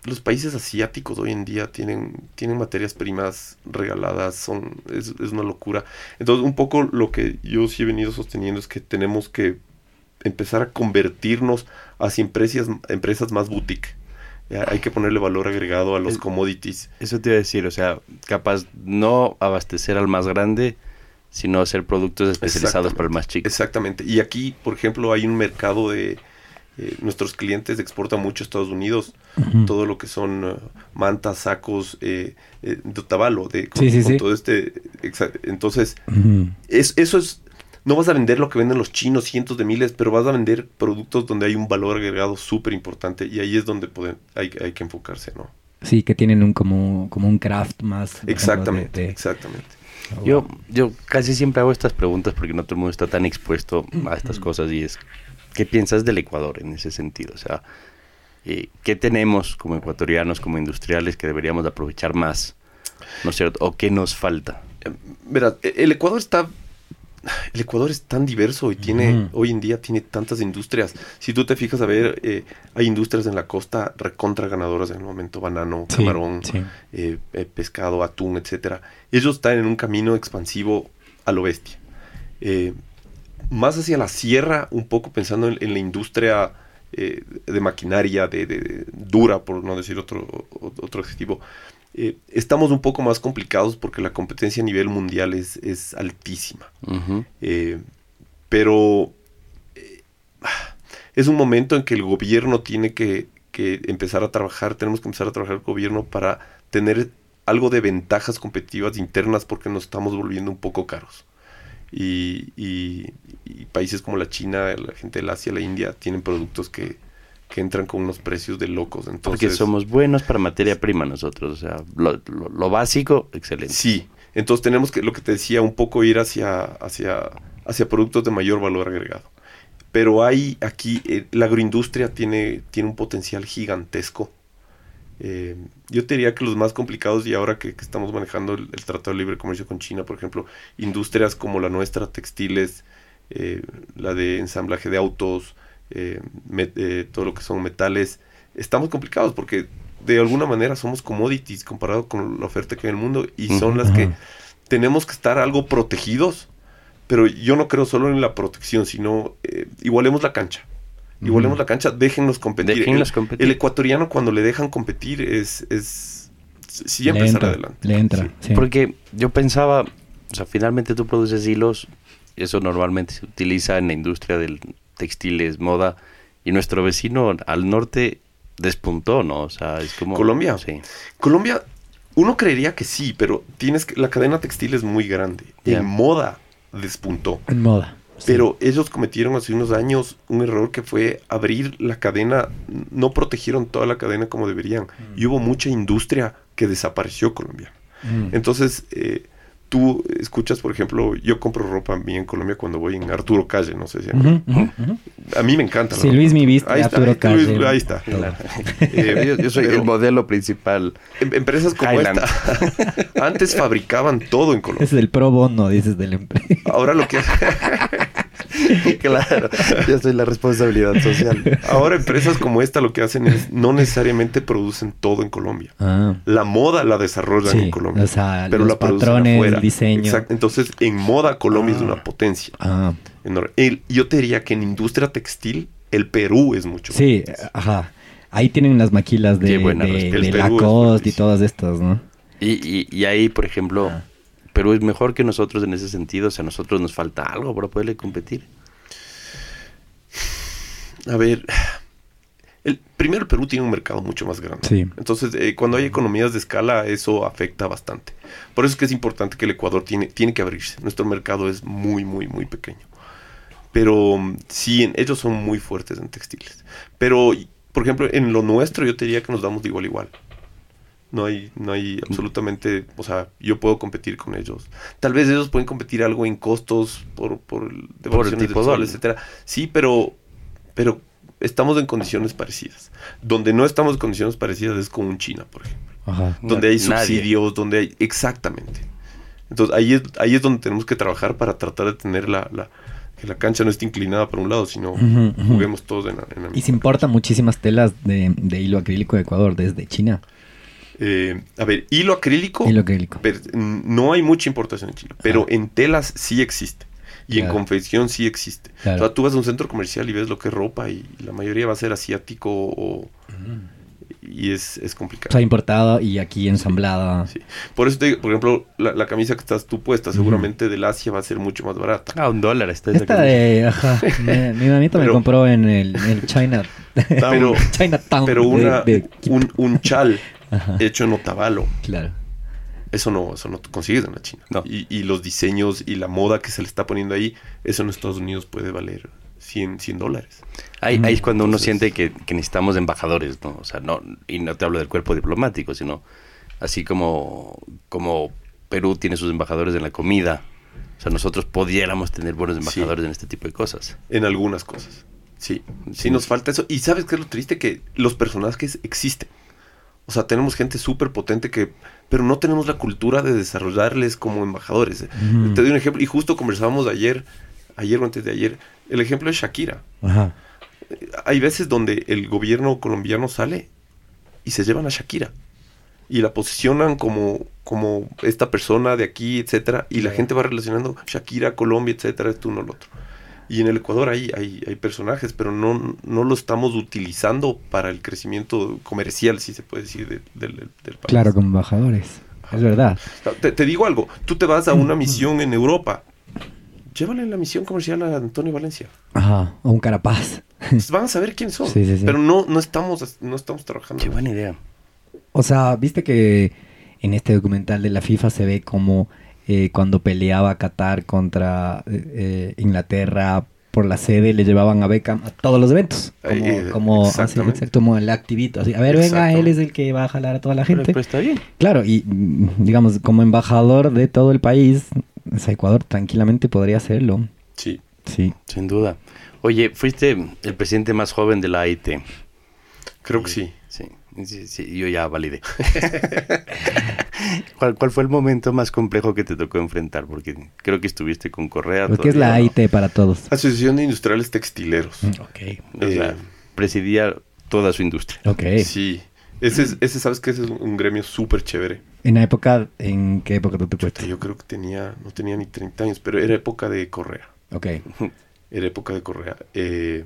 los países asiáticos hoy en día tienen, tienen materias primas regaladas, son, es, es una locura. Entonces, un poco lo que yo sí he venido sosteniendo es que tenemos que empezar a convertirnos hacia empresas, empresas más boutique. Hay que ponerle valor agregado a los Es- commodities. Eso te iba a decir, o sea, capaz no abastecer al más grande, sino hacer productos especializados para el más chico. Exactamente. Y aquí, por ejemplo, hay un mercado de... eh, nuestros clientes exportan mucho a Estados Unidos. Todo lo que son eh, mantas, sacos, eh, eh, de Otavalo, de, con, Sí, sí, con sí. todo este... Entonces, es, eso es... No vas a vender lo que venden los chinos, cientos de miles, pero vas a vender productos donde hay un valor agregado súper importante y ahí es donde hay, hay que enfocarse, ¿no? Sí, que tienen un como, como un craft más. ejemplo, Exactamente, de- de- exactamente. Oh, Yo, wow. yo casi siempre hago estas preguntas porque no todo el mundo está tan expuesto a estas cosas y es, ¿qué piensas del Ecuador en ese sentido? O sea, eh, ¿qué tenemos como ecuatorianos, como industriales que deberíamos de aprovechar más? ¿No es cierto? ¿O qué nos falta? Mira, e- el Ecuador está. El Ecuador es tan diverso y tiene, hoy en día tiene tantas industrias. Si tú te fijas a ver, eh, hay industrias en la costa recontra ganadoras en el momento, banano, Sí, camarón, sí. eh, eh, pescado, atún, etcétera. Ellos están en un camino expansivo a lo bestia. Más hacia la sierra, un poco pensando en, en la industria eh, de maquinaria, de, dura, por no decir otro, otro adjetivo, eh, estamos un poco más complicados porque la competencia a nivel mundial es, es altísima. Eh, pero es un momento en que el gobierno tiene que, que empezar a trabajar, tenemos que empezar a trabajar el gobierno para tener algo de ventajas competitivas internas porque nos estamos volviendo un poco caros. Y, y- y países como la China, la gente del Asia, la India, tienen productos que, que entran con unos precios de locos. Entonces, Porque somos buenos para materia prima nosotros. O sea, lo, lo- lo básico, excelente. Sí, entonces tenemos que, lo que te decía, un poco ir hacia, hacia, hacia productos de mayor valor agregado. Pero hay aquí, eh, la agroindustria tiene, tiene un potencial gigantesco. Eh, yo te diría que los más complicados, y ahora que, que estamos manejando el, el Tratado de Libre Comercio con China, por ejemplo, industrias como la nuestra, textiles, eh, la de ensamblaje de autos, eh, met- eh, todo lo que son metales, estamos complicados porque de alguna manera somos commodities comparado con la oferta que hay en el mundo y son las que tenemos que estar algo protegidos, pero yo no creo solo en la protección, sino eh, igualemos la cancha. Igualemos Ujú. la cancha, déjennos competir. Déjenlos el, competir. el ecuatoriano cuando le dejan competir es, es sí le empezar entra, adelante. le entra. Sí. sí. Porque yo pensaba, o sea, finalmente tú produces hilos, eso normalmente se utiliza en la industria del textiles, moda, y nuestro vecino al norte despuntó, ¿no? O sea, es como... ¿Colombia? Sí. Colombia, uno creería que sí, pero tienes que, la cadena textil es muy grande. En moda despuntó. En moda. Sí. Pero ellos cometieron hace unos años un error que fue abrir la cadena, no protegieron toda la cadena como deberían. Y hubo mucha industria que desapareció colombiana. Mm. Entonces, eh, tú escuchas, por ejemplo, yo compro ropa a mí en Colombia cuando voy en Arturo Calle, no sé si... A mí me encanta. Sí, ropa. Luis mi viste, Ahí Arturo está, Luis, Calle. ahí está. Claro. <laughs> Eh, yo, yo soy pero el modelo principal. em- Empresas como Highland. esta <laughs> antes fabricaban todo en Colombia. Ese es el pro bono, dices, del empresa. Ahora lo que <laughs> <laughs> claro, yo soy la responsabilidad social. ahora empresas como esta lo que hacen es no necesariamente producen todo en Colombia. Ah, La moda la desarrollan Sí, en Colombia. o sea, pero los la producen patrones, afuera. el diseño. Exacto. Entonces, en moda Colombia es Ah. una potencia. ah. enorme. El- yo te diría que en industria textil el Perú es mucho. más Sí, potencia. ajá. Ahí tienen las maquilas de, de, de Lacoste y todas estas, ¿no? Y, y, y ahí, por ejemplo, Ah. Perú es mejor que nosotros en ese sentido. O sea, a nosotros nos falta algo para poderle competir. A ver, el, primero el Perú tiene un mercado mucho más grande. Sí. Entonces, eh, cuando hay economías de escala, eso afecta bastante. Por eso es que es importante que el Ecuador tiene, tiene que abrirse. Nuestro mercado es muy, muy, muy pequeño. Pero sí, ellos son muy fuertes en textiles. Pero, por ejemplo, en lo nuestro yo te diría que nos damos de igual a igual. No hay, no hay absolutamente, o sea, yo puedo competir con ellos. Tal vez ellos pueden competir algo en costos por, por el tipo sol, dólar. etcétera. Sí, pero, pero estamos en condiciones parecidas. Donde no estamos en condiciones parecidas es con un China, por ejemplo. Ajá. Donde hay Nadie. subsidios, donde hay... Exactamente. Entonces ahí es, ahí es donde tenemos que trabajar para tratar de tener la, la- que la cancha no esté inclinada para un lado, sino juguemos todos en la, en la Y misma se importan muchísimas telas de, de hilo acrílico de Ecuador desde China. Eh, a ver, hilo acrílico, Hilo acrílico. pero, mm, no hay mucha importación en Chile, pero en telas sí existe. Y en confección sí existe. Claro. O sea, tú vas a un centro comercial y ves lo que es ropa y la mayoría va a ser asiático o... Y es, es O complicado. sea, importada y aquí ensamblada. Sí. Por eso, te digo, por ejemplo, la, la camisa que estás tú puesta, seguramente del Asia va a ser mucho más barata. Ah, un dólar está esa Esta camisa. de, ajá, me- mi <laughs> mamita me compró en el, en el China, Pero, <laughs> Chinatown. pero de- una, de- un, un chal <laughs> Ajá, hecho en Otavalo, claro. eso no, eso no consigues en la China. No. Y, y los diseños y la moda que se le está poniendo ahí, eso en Estados Unidos puede valer 100, 100 dólares. Ahí, ahí es cuando uno Entonces- siente que, que necesitamos embajadores, ¿no? O sea, no, y no te hablo del cuerpo diplomático, sino así como, como Perú tiene sus embajadores en la comida. O sea, nosotros pudiéramos tener buenos embajadores en este tipo de cosas. En algunas cosas. Sí, sí, Sí. nos falta eso. Y sabes qué es lo triste? Que los personajes existen. O sea, tenemos gente súper potente que... Pero no tenemos la cultura de desarrollarles como embajadores. Ujú. Te doy un ejemplo. Y justo conversábamos ayer, ayer o antes de ayer, el ejemplo de Shakira. Ajá. Hay veces donde el gobierno colombiano sale y se llevan a Shakira. Y la posicionan como, como esta persona de aquí, etcétera. Y la gente va relacionando Shakira, Colombia, etcétera, esto uno al otro. Y en el Ecuador hay, hay, hay personajes, pero no, no lo estamos utilizando para el crecimiento comercial, si se puede decir, de- del, del- del país. Claro, como embajadores. Es verdad. Te, te digo algo, tú te vas a una misión en Europa, llévale la misión comercial a Antonio Valencia. Ajá. O un carapaz. Pues van a saber quiénes son. Sí, sí, sí. Pero no, no, estamos, no estamos trabajando. Qué buena idea. O sea, viste que en este documental de la FIFA se ve como eh, cuando peleaba Qatar contra eh, eh, Inglaterra por la sede le llevaban a Beckham a todos los eventos. Como, Eh, como así, exacto, como el activito. así, a ver, venga, él es el que va a jalar a toda la gente. pero está bien. Claro, y mm, digamos, como embajador de todo el país, o sea, Ecuador tranquilamente podría hacerlo. Sí. Sí. Sin duda. Oye, fuiste el presidente más joven de la AIT. Creo que sí. Sí, sí, sí, yo ya validé. <laughs> ¿Cuál, ¿Cuál fue el momento más complejo que te tocó enfrentar? Porque creo que estuviste con Correa. Porque es la. AIT para todos. Asociación de Industriales Textileros. Ok. O sea, Eh, presidía toda su industria. Ok. Sí. Ese, es, ese, sabes que ese es un gremio súper chévere. En la época, ¿en qué época tú te Puta, fuiste? Yo creo que tenía, no tenía ni 30 años, pero era época de Correa. Ok. Era época de Correa. Eh,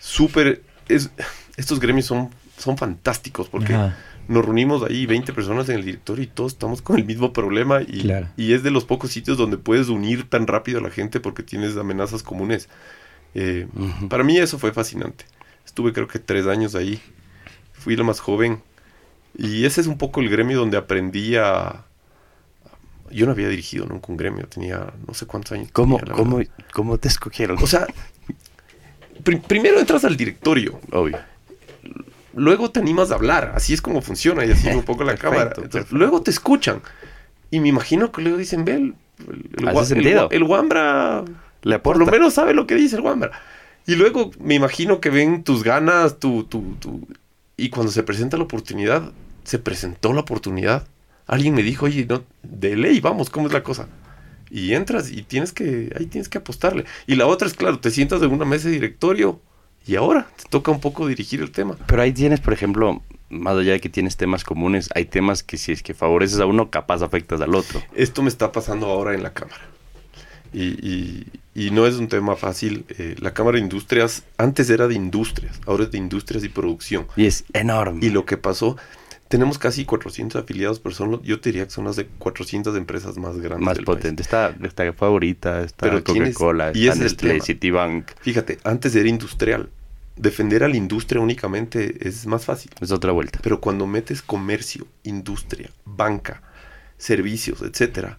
súper, es, estos gremios son, son fantásticos porque Ajá. nos reunimos ahí 20 personas en el directorio y todos estamos con el mismo problema y, Claro. y es de los pocos sitios donde puedes unir tan rápido a la gente porque tienes amenazas comunes. Eh, Ujú. Para mí eso fue fascinante. Estuve creo que tres años ahí. Fui la más joven. Y ese es un poco el gremio donde aprendí a... Yo no había dirigido nunca un gremio, tenía no sé cuántos años. ¿Cómo, tenía, cómo, cómo te escogieron? O sea, pri- primero entras al directorio, Obvio. Luego te animas a hablar, así es como funciona y así un poco la <laughs> Perfecto, cámara. Entonces, perfecto. luego te escuchan y me imagino que luego dicen, ve, el, el, el el el Wambra Le por lo menos sabe lo que dice el Wambra. Y luego me imagino que ven tus ganas, tu, tu, tu... Y cuando se presenta la oportunidad, se presentó la oportunidad. Alguien me dijo, oye, no, de ley, vamos, ¿cómo es la cosa? Y entras y tienes que, ahí tienes que apostarle. Y la otra es, claro, te sientas en una mesa de directorio y ahora te toca un poco dirigir el tema. Pero ahí tienes, por ejemplo, más allá de que tienes temas comunes, hay temas que si es que favoreces a uno, capaz afectas al otro. Esto me está pasando ahora en la Cámara. Y, y- y no es un tema fácil. Eh, la Cámara de Industrias, antes era de industrias, ahora es de industrias y producción. Y es enorme. Y lo que pasó, tenemos casi 400 afiliados, pero son, yo te diría que son las de 400 empresas más grandes. más del país. potente. Está, está Favorita, está Coca-Cola, está es el Nestlé. Citibank. Fíjate, antes era industrial. Defender a la industria únicamente es más fácil. Es otra vuelta. Pero cuando metes comercio, industria, banca, servicios, etcétera,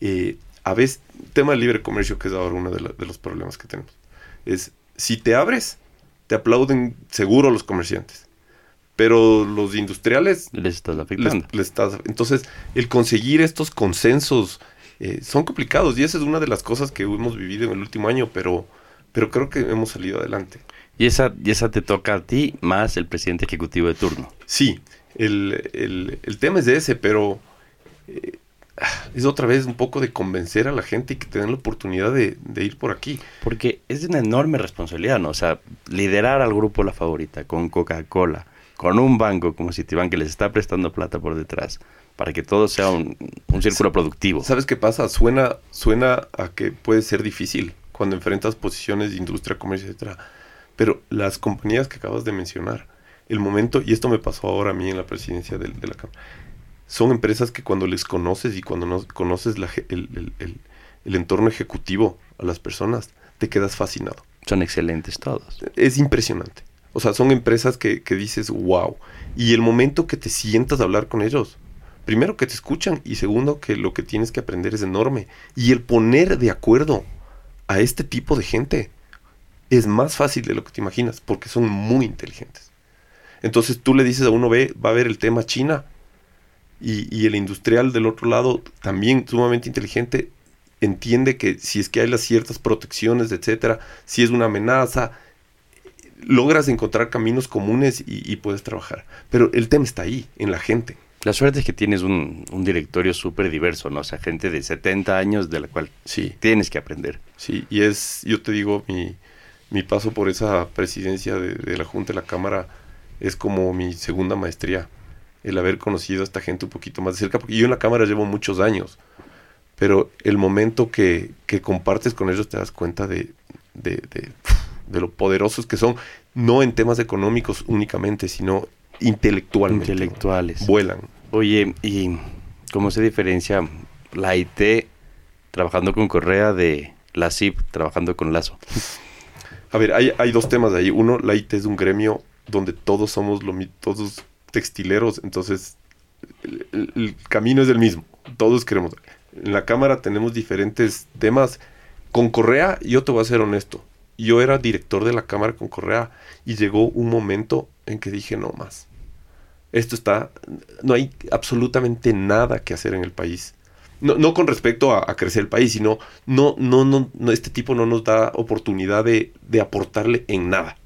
eh, a veces, tema del libre comercio, que es ahora uno de, la- de los problemas que tenemos, es si te abres, te aplauden seguro los comerciantes, pero los industriales Les estás les- afectando. les estás- entonces, el conseguir estos consensos eh, son complicados y esa es una de las cosas que hemos vivido en el último año, pero, pero creo que hemos salido adelante. Y esa, y esa te toca a ti más el presidente ejecutivo de turno. Sí, el, el- el tema es de ese, pero eh, es otra vez un poco de convencer a la gente y que te den la oportunidad de, de ir por aquí. Porque es una enorme responsabilidad, ¿no? O sea, liderar al grupo La Favorita con Coca-Cola, con un banco como Citibank que les está prestando plata por detrás, para que todo sea un, un círculo productivo. ¿Sabes qué pasa? Suena, suena a que puede ser difícil cuando enfrentas posiciones de industria, comercio, etcétera. Pero las compañías que acabas de mencionar, el momento, y esto me pasó ahora a mí en la presidencia de, la Cámara, son empresas que cuando les conoces y cuando no conoces la ge- el, el- el- el entorno ejecutivo a las personas, te quedas fascinado. Son excelentes todos. es impresionante. O sea, son empresas que, que dices, wow. Y el momento que te sientas a hablar con ellos, primero que te escuchan y segundo que lo que tienes que aprender es enorme. Y el poner de acuerdo a este tipo de gente es más fácil de lo que te imaginas, porque son muy inteligentes. Entonces tú le dices a uno, ve, va a ver el tema China, y, y el industrial del otro lado, también sumamente inteligente, entiende que si es que hay las ciertas protecciones, etcétera, si es una amenaza, logras encontrar caminos comunes y, y puedes trabajar. Pero el tema está ahí, en la gente. La suerte es que tienes un, un directorio súper diverso, ¿no? O sea, gente de 70 años de la cual Sí, tienes que aprender. sí. Y es, yo te digo, mi, mi paso por esa presidencia de, de la Junta de la Cámara es como mi segunda maestría. El haber conocido a esta gente un poquito más de cerca, porque yo en la Cámara llevo muchos años. Pero el momento que, que compartes con ellos te das cuenta de, de, de- de lo poderosos que son, no en temas económicos únicamente, sino intelectualmente. Intelectuales. Vuelan. Oye, ¿y cómo se diferencia la IT trabajando con Correa de la CIP trabajando con Lazo? A ver, hay, hay dos temas de ahí. Uno, la IT es un gremio donde todos somos lo, todos textileros, entonces el, el- el camino es el mismo. Todos queremos. En la cámara tenemos diferentes temas. Con Correa, yo te voy a ser honesto. Yo era director de la cámara con Correa y llegó un momento en que dije no más. Esto está, no hay absolutamente nada que hacer en el país. No, no con respecto a, a crecer el país, sino no, no, no, no, este tipo no nos da oportunidad de, de aportarle en nada.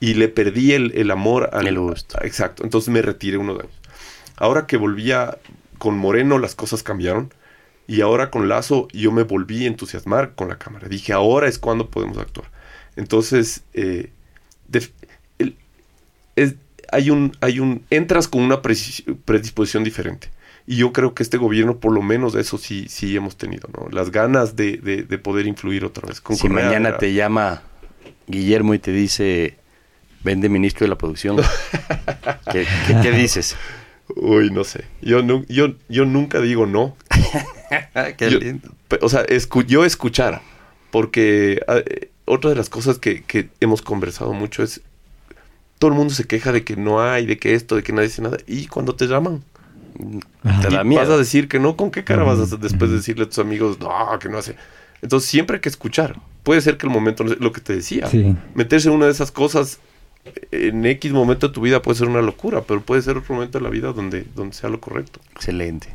Y le perdí el, el amor al El gusto. Exacto. Entonces me retiré unos años. Ahora que volvía con Moreno, las cosas cambiaron. Y ahora con Lazo yo me volví a entusiasmar con la cámara. Dije, ahora es cuando podemos actuar. Entonces, eh, def- el- es- hay un, hay un, entras con una predisposición diferente. Y yo creo que este gobierno, por lo menos eso sí, sí hemos tenido, ¿no? Las ganas de, de- de poder influir otra vez. Con si Correa mañana te llama Guillermo y te dice, vende ministro de la producción, <laughs> ¿qué, qué- qué dices? Uy, no sé. Yo, yo, yo nunca digo no. <laughs> Qué Yo- lindo. o sea, escu- yo escuchar, porque ah, eh, otra de las cosas que, que hemos conversado mucho es, todo el mundo se queja de que no hay, de que esto, de que nadie dice nada, y cuando te llaman, Te da miedo. vas a decir que no, ¿con qué cara vas a después decirle a tus amigos, no, que no hace? Entonces siempre hay que escuchar. Puede ser que el momento, lo que te decía, Sí. meterse en una de esas cosas en X momento de tu vida puede ser una locura, pero puede ser otro momento de la vida donde, donde sea lo correcto. Excelente.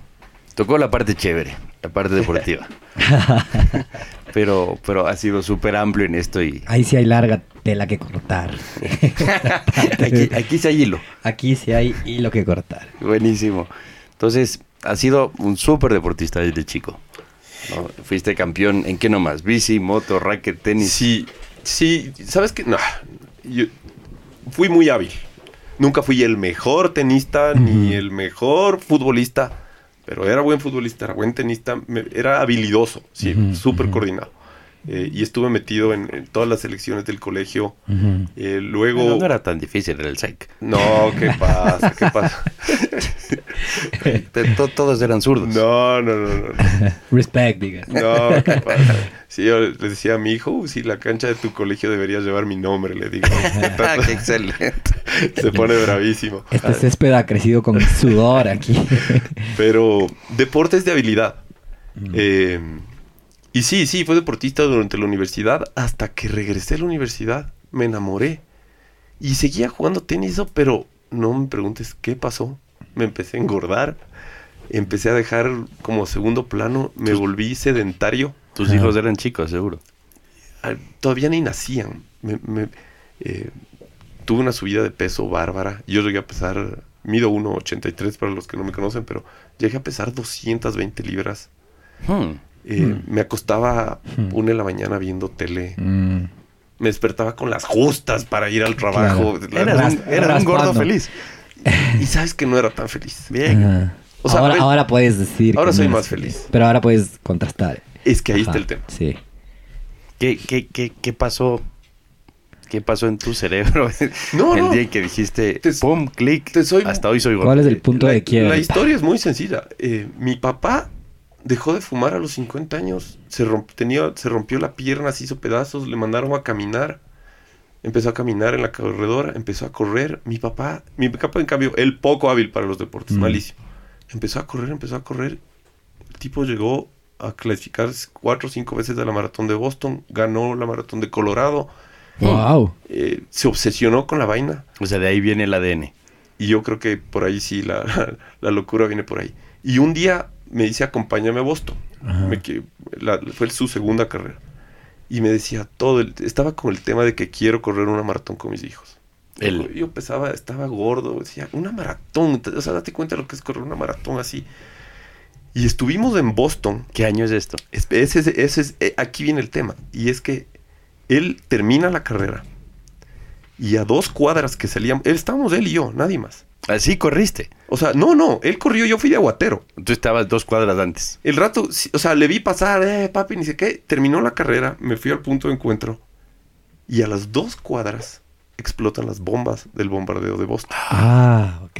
Tocó la parte chévere, la parte deportiva. <laughs> pero, pero ha sido súper amplio en esto y Ahí sí hay larga tela que cortar. <laughs> aquí, aquí se hay hilo. Aquí sí hay hilo que cortar. Buenísimo. Entonces, has sido un súper deportista desde chico. ¿no? Fuiste campeón en qué nomás, bici, moto, racket, tenis. Sí, sí, ¿sabes qué? No, yo fui muy hábil. Nunca fui el mejor tenista ni el mejor futbolista, pero era buen futbolista, era buen tenista, me- era habilidoso, sí, Ujú, súper coordinado. Eh, y estuve metido en, en todas las selecciones del colegio. Eh, luego... No era tan difícil, era el SEC. No, ¿qué pasa? ¿Qué pasa? Todos eran zurdos. No, no, no, no. no. <laughs> Respect, diga. No, ¿qué pasa? Sí, yo le decía a mi hijo, "Uh, sí, la cancha de tu colegio debería llevar mi nombre, le digo. <laughs> Ah, qué excelente. Se pone bravísimo. Este césped ha crecido con <laughs> sudor aquí. Pero deportes de habilidad. Eh, y sí, sí, fue deportista durante la universidad. Hasta que regresé a la universidad, me enamoré. Y seguía jugando tenis, pero no me preguntes qué pasó. Me empecé a engordar. Empecé a dejar como segundo plano. Me volví sedentario. Tus hijos eran chicos, seguro. Todavía ni nacían. Me- me- eh, tuve una subida de peso bárbara. Yo llegué a pesar, mido 1,83 para los que no me conocen, pero llegué a pesar 220 libras. Hmm. Eh, Hmm. Me acostaba Hmm. una de la mañana viendo tele. Me despertaba con las justas para ir al trabajo. Claro. La- Eras Ras- un, gordo feliz. <laughs> Y sabes que no era tan feliz. Bien. Ajá. O sea, ahora, ve- ahora puedes decir. ahora que soy no más feliz. Pero ahora puedes contrastar. Es que ahí Ajá, está el tema. Sí. ¿Qué, qué, qué, qué pasó? ¿Qué pasó en tu cerebro <laughs> No, el no. día en que dijiste, Te- pum, clic, hasta hoy soy gordo? ¿Cuál es el punto la, de quiebre? la historia es muy sencilla. Eh, mi papá dejó de fumar a los 50 años. Se, romp- tenía, se rompió la pierna, se hizo pedazos, le mandaron a caminar. Empezó a caminar en la corredora, empezó a correr. Mi papá, mi papá en cambio, él poco hábil para los deportes, Mm. malísimo. Empezó a correr, empezó a correr. El tipo llegó a clasificar cuatro o cinco veces de la maratón de Boston, ganó la maratón de Colorado. Wow. Eh, se obsesionó con la vaina. O sea, de ahí viene el ADN. Y yo creo que por ahí sí, la, <laughs> la locura viene por ahí. Y un día me dice, acompáñame a Boston. Me que- la- fue su segunda carrera. Y me decía todo, el- estaba con el tema de que quiero correr una maratón con mis hijos. Él. Yo pesaba, estaba gordo, decía, una maratón, o sea, date cuenta de lo que es correr una maratón así. Y estuvimos en Boston. ¿Qué año es esto? Es- Ese, es- ese es- eh, aquí viene el tema. Y es que él termina la carrera. Y a dos cuadras que salíamos, él, estábamos él y yo, nadie más. Así corriste. O sea, no, no, él corrió, yo fui de aguatero. Tú estabas dos cuadras antes. El rato, o sea, le vi pasar, eh, papi, ni sé qué. Terminó la carrera, me fui al punto de encuentro. Y a las dos cuadras explotan las bombas del bombardeo de Boston. Ah, ok.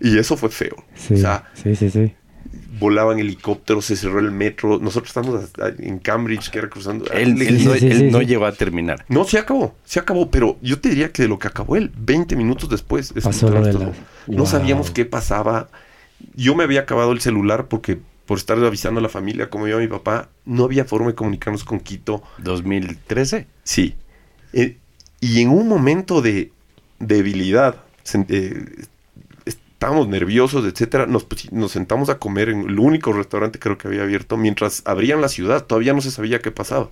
Y eso fue feo. Sí, O sea, sí, sí, sí. Volaban helicópteros, se cerró el metro. Nosotros estábamos hasta en Cambridge, que era cruzando. Él, Le- él sí, no, sí, él sí, no sí. llegó a terminar. No, se acabó, se acabó, pero yo te diría que de lo que acabó él, 20 minutos después. Pasó lo de todo. la- No Wow. sabíamos qué pasaba. Yo me había acabado el celular porque por estar avisando a la familia, como yo a mi papá, no había forma de comunicarnos con Quito. 2013. Sí. Eh, y en un momento de debilidad, eh, estábamos nerviosos, etcétera, nos, pusi- nos sentamos a comer en el único restaurante creo que había abierto mientras abrían la ciudad, todavía no se sabía qué pasaba.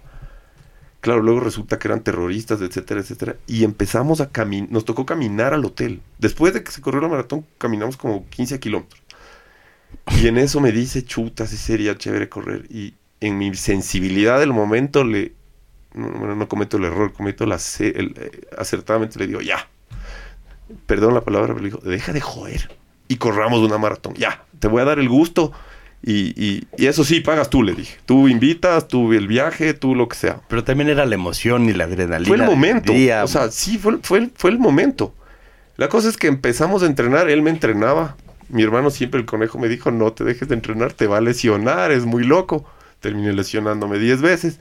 Claro, luego resulta que eran terroristas, etcétera, etcétera, y empezamos a caminar, nos tocó caminar al hotel. Después de que se corrió la maratón, caminamos como 15 kilómetros. Y en eso me dice, chuta, sí sería chévere correr. Y en mi sensibilidad del momento le, no, cometo el error, cometo la el, eh, acertadamente le digo, ya. Perdón la palabra, pero le digo, deja de joder. Y corramos una maratón. Ya, te voy a dar el gusto. Y, y- y eso sí, pagas tú, le dije. Tú invitas, tú el viaje, tú lo que sea. Pero también era la emoción y la adrenalina. Fue el momento. día. O sea, sí, fue, el- fue, el- fue el momento. La cosa es que empezamos a entrenar, él me entrenaba. Mi hermano siempre, el conejo, me dijo, no te dejes de entrenar, te va a lesionar, es muy loco. Terminé lesionándome 10 veces.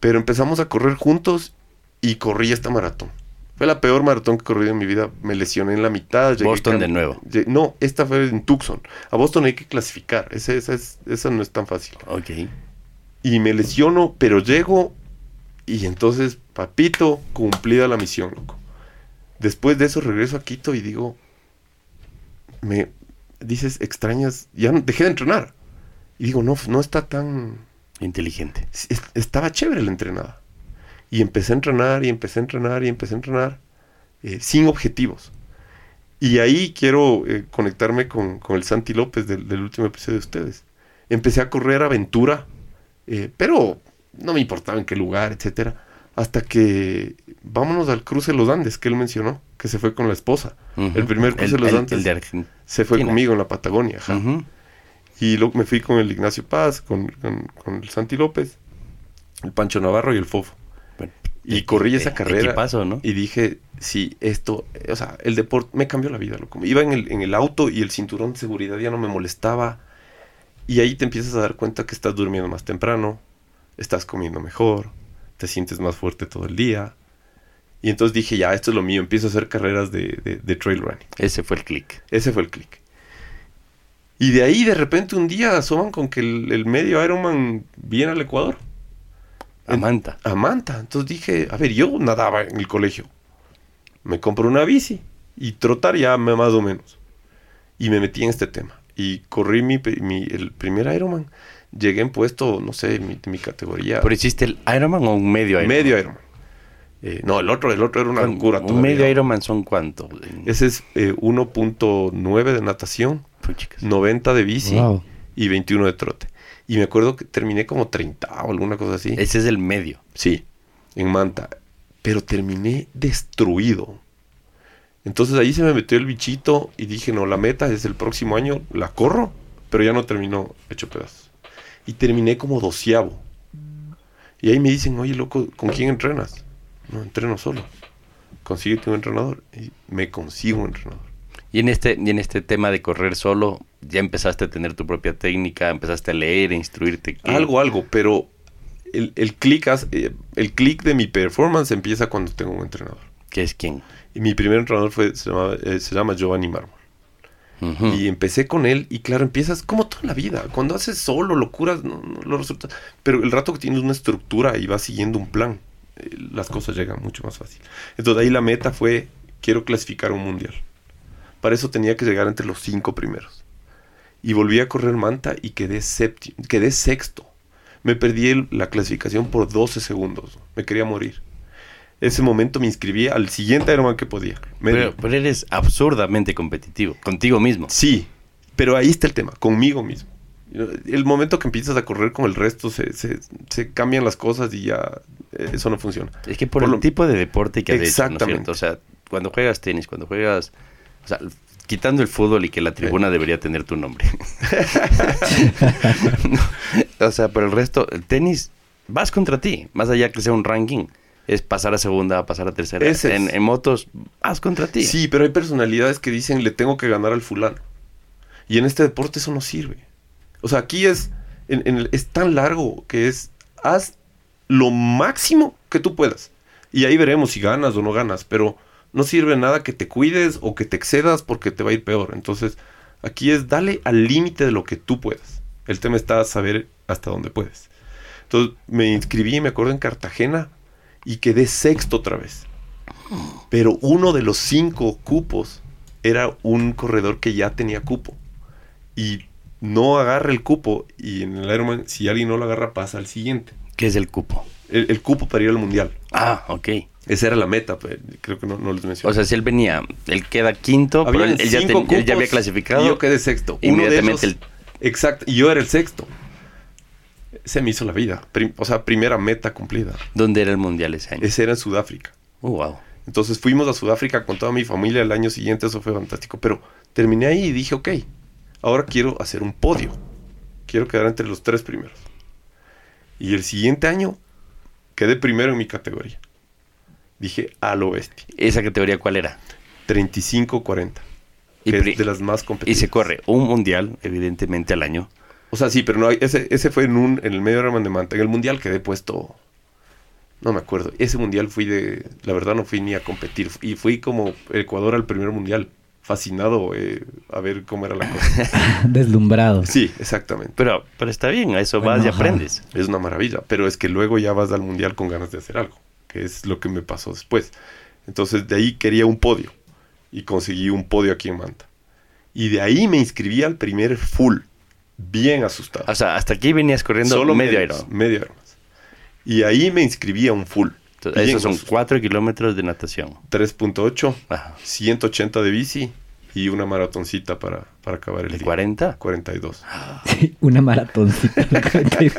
Pero empezamos a correr juntos y corrí esta maratón. Fue la peor maratón que he corrido en mi vida. Me lesioné en la mitad. Boston de nuevo. No, esta fue en Tucson. A Boston hay que clasificar. Esa, es, esa no es tan fácil Ok. y me lesiono, pero llego y entonces, papito, cumplida la misión, loco. Después de eso regreso a Quito y digo, me dices, extrañas, ya no- dejé de entrenar. Y digo, no, no está tan, Inteligente. es- estaba chévere la entrenada. Y empecé a entrenar y empecé a entrenar y empecé a entrenar eh, sin objetivos. Y ahí quiero eh, conectarme con, con el Santi López del, del último episodio de ustedes. Empecé a correr aventura, eh, pero no me importaba en qué lugar, etcétera. Hasta que vámonos al cruce de los Andes, que él mencionó, que se fue con la esposa. El primer cruce El- de los el- Andes el de Argentina. se fue conmigo en la Patagonia. ajá. Y luego me fui con el Ignacio Paz, con, con- con el Santi López, el Pancho Navarro y el Fofo. Y corrí esa carrera. equipazo, ¿no? Y dije, sí, esto, eh, o sea, el deporte me cambió la vida, loco. Iba en el, en el auto y el cinturón de seguridad ya no me molestaba. Y ahí te empiezas a dar cuenta que estás durmiendo más temprano, estás comiendo mejor, te sientes más fuerte todo el día. Y entonces dije, ya, esto es lo mío, empiezo a hacer carreras de, de- de trail running. Ese fue el click. Ese fue el clic. Y de ahí de repente un día asoman con que el, el medio Ironman viene al Ecuador. A En- Manta. A Manta. Entonces dije, a ver, yo nadaba en el colegio. Me compro una bici y trotar ya me- más o menos. Y me metí en este tema. Y corrí mi, mi- el primer Ironman. Llegué en puesto, no sé, mi, mi categoría. ¿Pero hiciste el Ironman o un medio Ironman? medio Ironman. Eh, no, el otro, el otro era una ¿Cuán- locura. Un todavía. medio Ironman son cuánto? Ese es eh, 1.9 de natación. Puchicas. 90 de bici Wow. y 21 de trote. Y me acuerdo que terminé como 30 o alguna cosa así. Ese es el medio. Sí, en Manta. Pero terminé destruido. Entonces ahí se me metió el bichito y dije, no, la meta es el próximo año, la corro, pero ya no terminó hecho pedazos. Y terminé como doceavo. Y ahí me dicen, oye, loco, ¿con quién entrenas? No, entreno solo. Consíguete un entrenador. Y me consigo un entrenador. Y en este, y en este tema de correr solo, ya empezaste a tener tu propia técnica, empezaste a leer, a instruirte. ¿qué? Algo, algo, pero el, el clic eh, el clic de mi performance empieza cuando tengo un entrenador. ¿Qué es quién? Y mi primer entrenador fue, se, llama, eh, se llama Giovanni Mármol. Ujú. Y empecé con él y claro, empiezas como toda la vida. Cuando haces solo locuras, no, no lo resulta. Pero el rato que tienes una estructura y vas siguiendo un plan, eh, las cosas llegan mucho más fácil. Entonces ahí la meta fue, quiero clasificar un mundial. Para eso tenía que llegar entre los cinco primeros. Y volví a correr Manta y quedé, quedé sexto. Me perdí el- la clasificación por 12 segundos. Me quería morir. Ese momento me inscribí al siguiente Ironman que podía. Pero, pero eres absurdamente competitivo, contigo mismo. Sí, pero ahí está el tema, conmigo mismo. El momento que empiezas a correr con el resto se, se- se cambian las cosas y ya eh, eso no funciona. Es que por, Por el lo- tipo de deporte que has hecho, ¿no es Exactamente. cierto? O sea, cuando juegas tenis, cuando juegas... O sea, quitando el fútbol y que la tribuna debería tener tu nombre. No, <laughs> o sea, por el resto, el tenis, vas contra ti. Más allá que sea un ranking, es pasar a segunda, pasar a tercera. Es. En, en motos, vas contra ti. Sí, pero hay personalidades que dicen le tengo que ganar al fulano. Y en este deporte eso no sirve. O sea, aquí es, en- en el- es tan largo que es, haz lo máximo que tú puedas. Y ahí veremos si ganas o no ganas, pero no sirve nada que te cuides o que te excedas porque te va a ir peor. Entonces, aquí es dale al límite de lo que tú puedas. El tema está saber hasta dónde puedes. Entonces, me inscribí, me acuerdo, en Cartagena y quedé sexto otra vez. Pero uno de los cinco cupos era un corredor que ya tenía cupo. Y no agarra el cupo y en el Ironman, si alguien no lo agarra, pasa al siguiente. ¿Qué es el cupo? El, el cupo para ir al mundial. Ah, ok. Esa era la meta, pues, creo que no, no les mencioné. O sea, si él venía, él queda quinto, pero él, él ya, él había clasificado. Y yo quedé sexto. Uno de Inmediatamente esos- Exacto, y yo era el sexto. Se me hizo la vida. Prim- o sea, primera meta cumplida. ¿Dónde era el mundial ese año? Ese era en Sudáfrica. Oh, wow. Entonces fuimos a Sudáfrica con toda mi familia el año siguiente, eso fue fantástico. Pero terminé ahí y dije, ok, ahora quiero hacer un podio. Quiero quedar entre los tres primeros. Y el siguiente año quedé primero en mi categoría. Dije, a lo bestia. ¿Esa categoría cuál era? 35-40. Y Que es de las más Y competitivas. se corre un mundial, evidentemente, al año. O sea, sí, pero no, hay- ese, ese fue en, un, en el medio Ironman de Manta. En el mundial quedé puesto. No me acuerdo. Ese mundial fui de. La verdad, no fui ni a competir. Y fui como Ecuador al primer mundial. Fascinado eh, a ver cómo era la cosa. <laughs> Deslumbrado. Sí, exactamente. Pero, pero está bien, a eso Bueno, vas y ajá. aprendes. Es una maravilla. Pero es que luego ya vas al mundial con ganas de hacer algo. Que es lo que me pasó después. Entonces, de ahí quería un podio. Y conseguí un podio aquí en Manta. Y de ahí me inscribí al primer full. Bien asustado. O sea, hasta aquí venías corriendo Solo medio medios, Iron. Medio Ironman. Y ahí me inscribí a un full. Entonces, esos son asustado. 4 kilómetros de natación. 3.8, Ajá. 180 de bici y una maratoncita para, para acabar el ¿De día. 40? 42. <gasps> Sí, una maratoncita. <laughs>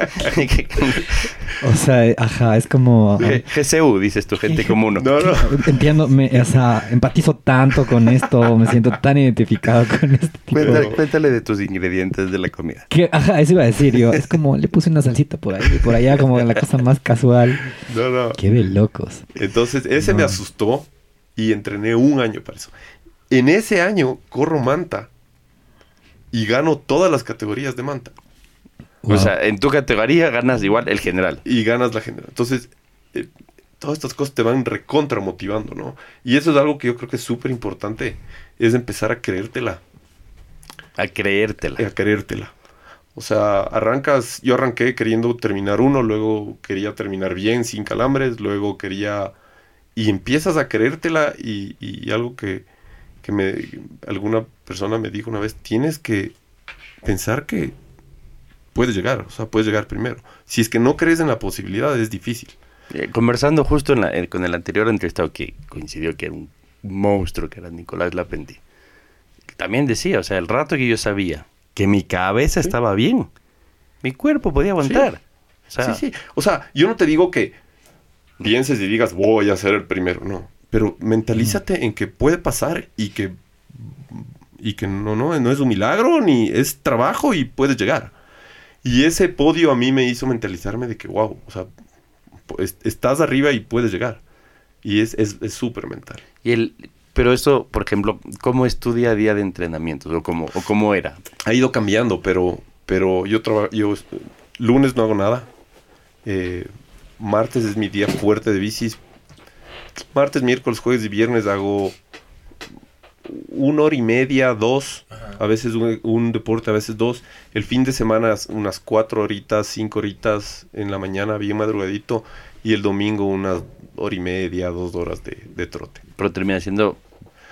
o sea, eh, ajá, es como... G- GCU, dices tu gente <laughs> como uno. No, no. <laughs> Entiendo, me, o sea, empatizo tanto con esto, me siento tan identificado con este tipo Cuéntale, de... cuéntale de tus ingredientes de la comida. Que, ajá, eso iba a decir yo. Es como, le puse una salsita por ahí, por allá, como la cosa más casual. No, no. Qué de locos. Entonces, ese me asustó y entrené un año para eso. En ese año corro manta y gano todas las categorías de manta. Wow. O sea, en tu categoría ganas igual el general. y ganas la general. Entonces, eh, todas estas cosas te van recontra motivando, ¿no? Y eso es algo que yo creo que es súper importante, es empezar a creértela, A creértela. a creértela. O sea, arrancas, yo arranqué queriendo terminar uno, luego quería terminar bien, sin calambres, luego quería... Y empiezas a creértela y, y algo que, que me, alguna persona me dijo una vez, tienes que pensar que puedes llegar, o sea, puedes llegar primero. Si es que no crees en la posibilidad, es difícil. Eh, conversando justo en la- eh, con el anterior entrevistado que coincidió que era un monstruo, que era Nicolás Lapenti, también decía, o sea, el rato que yo sabía que mi cabeza estaba bien, mi cuerpo podía aguantar. O sea, sí, sí. O sea, yo no te digo que pienses y digas, voy a ser el primero, no. Pero mentalízate en que puede pasar y que, y que no, no, no es un milagro ni es trabajo y puedes llegar. Y ese podio a mí me hizo mentalizarme de que, wow, o sea, pues, estás arriba y puedes llegar. Y es es- es súper mental. Y el, pero eso, por ejemplo, ¿cómo es tu día a día de entrenamientos? ¿O cómo, o cómo era? ha ido cambiando, pero, pero yo trabajo, yo lunes no hago nada. Eh, martes es mi día fuerte de bicis. Martes, miércoles, jueves y viernes hago una hora y media, dos. A veces un, un deporte, a veces dos. El fin de semana unas cuatro horitas, cinco horitas en la mañana, bien madrugadito. y el domingo unas hora y media, dos horas de, de trote. Pero termina siendo